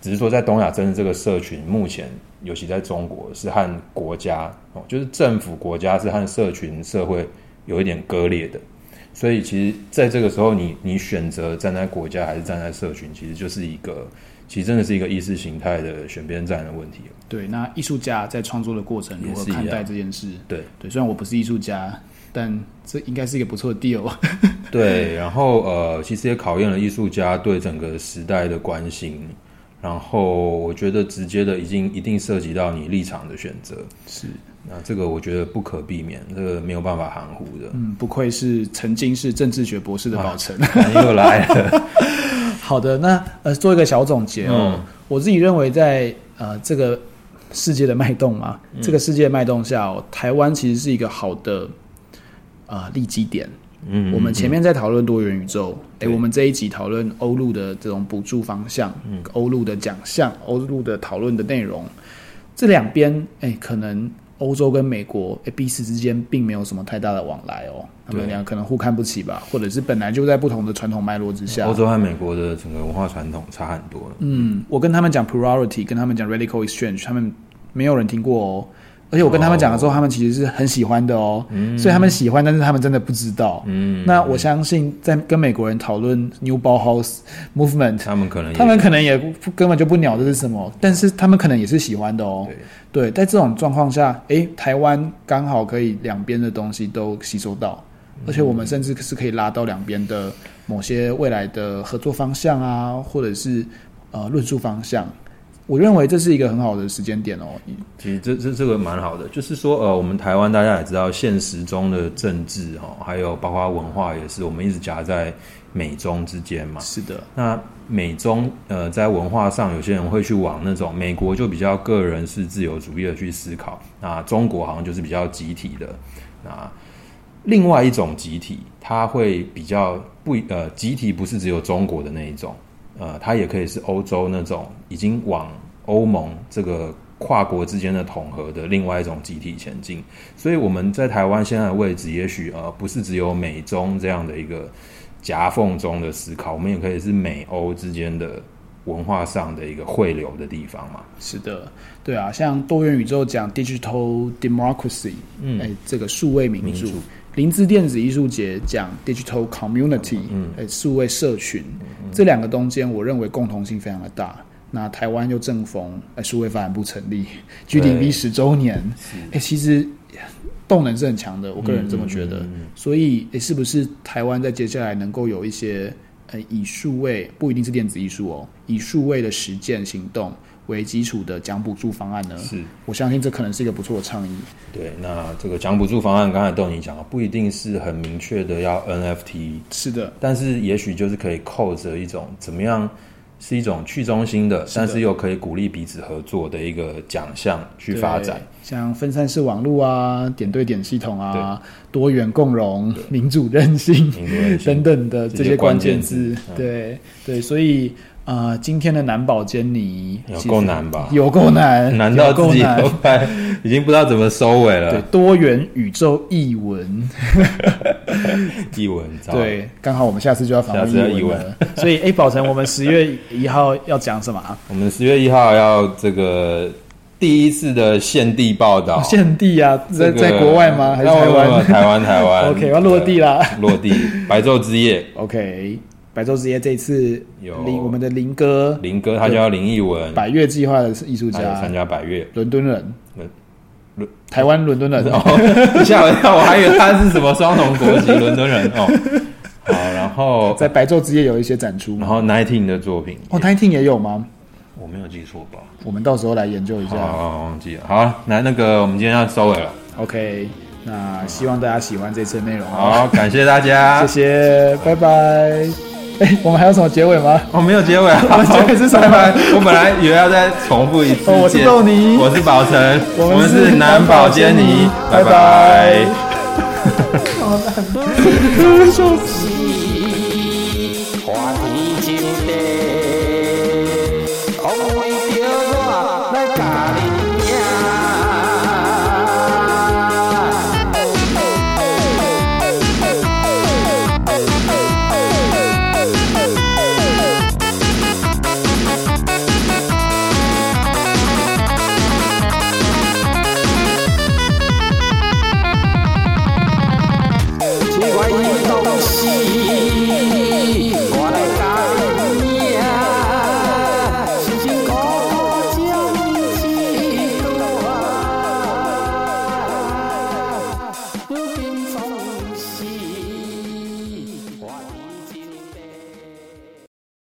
只是说，在东亚真的这个社群，目前尤其在中国是和国家哦，就是政府国家是和社群社会有一点割裂的，所以其实在这个时候你，你你选择站在国家还是站在社群，其实就是一个，其实真的是一个意识形态的选边站的问题。对，那艺术家在创作的过程如何看待这件事？对对，虽然我不是艺术家，但这应该是一个不错的 deal。对，然后呃，其实也考验了艺术家对整个时代的关心。然后我觉得直接的已经一定涉及到你立场的选择，是那这个我觉得不可避免，这个没有办法含糊的。嗯，不愧是曾经是政治学博士的宝成，又来了。好的，那呃做一个小总结哦，嗯、我自己认为在呃这个世界的脉动嘛，嗯、这个世界的脉动下哦，台湾其实是一个好的呃立基点。嗯，我们前面在讨论多元宇宙，哎我们这一集讨论欧陆的这种补助方向，嗯，欧陆的奖项，欧陆的讨论的内容，这两边，哎、欸，可能欧洲跟美国，哎、欸，彼此之间并没有什么太大的往来哦，他们俩可能互看不起吧，或者是本来就在不同的传统脉络之下。欧洲和美国的整个文化传统差很多。嗯，我跟他们讲 plurality，跟他们讲 radical exchange，他们没有人听过哦。而且我跟他们讲的时候，他们其实是很喜欢的哦，嗯、所以他们喜欢，但是他们真的不知道。嗯，那我相信在跟美国人讨论 New Bauhaus Movement，他们可能他们可能也根本就不鸟这是什么，但是他们可能也是喜欢的哦。对，对，在这种状况下，诶，台湾刚好可以两边的东西都吸收到，而且我们甚至是可以拉到两边的某些未来的合作方向啊，或者是呃论述方向。我认为这是一个很好的时间点哦。其实这这这个蛮好的，就是说呃，我们台湾大家也知道，现实中的政治哈，还有包括文化也是，我们一直夹在美中之间嘛。是的。那美中呃，在文化上，有些人会去往那种美国就比较个人是自由主义的去思考，那中国好像就是比较集体的。那另外一种集体，它会比较不呃，集体不是只有中国的那一种。呃，它也可以是欧洲那种已经往欧盟这个跨国之间的统合的另外一种集体前进，所以我们在台湾现在的位置，也许呃不是只有美中这样的一个夹缝中的思考，我们也可以是美欧之间的文化上的一个汇流的地方嘛。是的，对啊，像多元宇宙讲 digital democracy，嗯，哎，这个数位民主。民主林芝电子艺术节讲 digital community，嗯，诶，数位社群，这两个中间，我认为共同性非常的大。那台湾又正逢诶数位发展部成立，GDP 十周年，诶，其实动能是很强的，我个人这么觉得。所以，诶，是不是台湾在接下来能够有一些，呃，以数位不一定是电子艺术哦，以数位的实践行动。为基础的奖补助方案呢？是，我相信这可能是一个不错的倡议。对，那这个奖补助方案，刚才豆你讲了，不一定是很明确的要 NFT。是的，但是也许就是可以扣着一种怎么样，是一种去中心的，是的但是又可以鼓励彼此合作的一个奖项去发展。像分散式网络啊，点对点系统啊，多元共融、民主任性等等的这些关键字。嗯、对对，所以。啊、呃，今天的难保坚尼有够难吧？有够难，难到自己都快已经不知道怎么收尾了。对，多元宇宙译文，艺文，对，刚好我们下次就要访问译文了。所以，哎，宝成，我们十月一号要讲什么啊？我们十月一号要这个第一次的现地报道，现地啊，在在国外吗？还是台湾？台湾，台湾。OK，要落地啦，落地。白昼之夜。OK。白昼之夜这一次有林我们的林哥，林哥他叫林奕文，百越计划的艺术家，参加百越，伦敦人，伦台湾伦敦人，吓我一跳，我还以为他是什么双重国籍伦敦人哦。好，然后 在白昼之夜有一些展出，然后 Nineteen 的作品，哦，Nineteen 也有吗？我没有记错吧？我们到时候来研究一下，哦，忘记了。好，来那个我们今天要收尾了，OK，那希望大家喜欢这次的内容，好，感谢大家，谢谢，拜拜。哎、欸，我们还有什么结尾吗？我、哦、没有结尾啊。我们结尾是什么？我本来以为要再重复一次。哦、我是豆泥，我是宝成，我们是南宝坚尼，拜拜。拜拜。好难，笑死。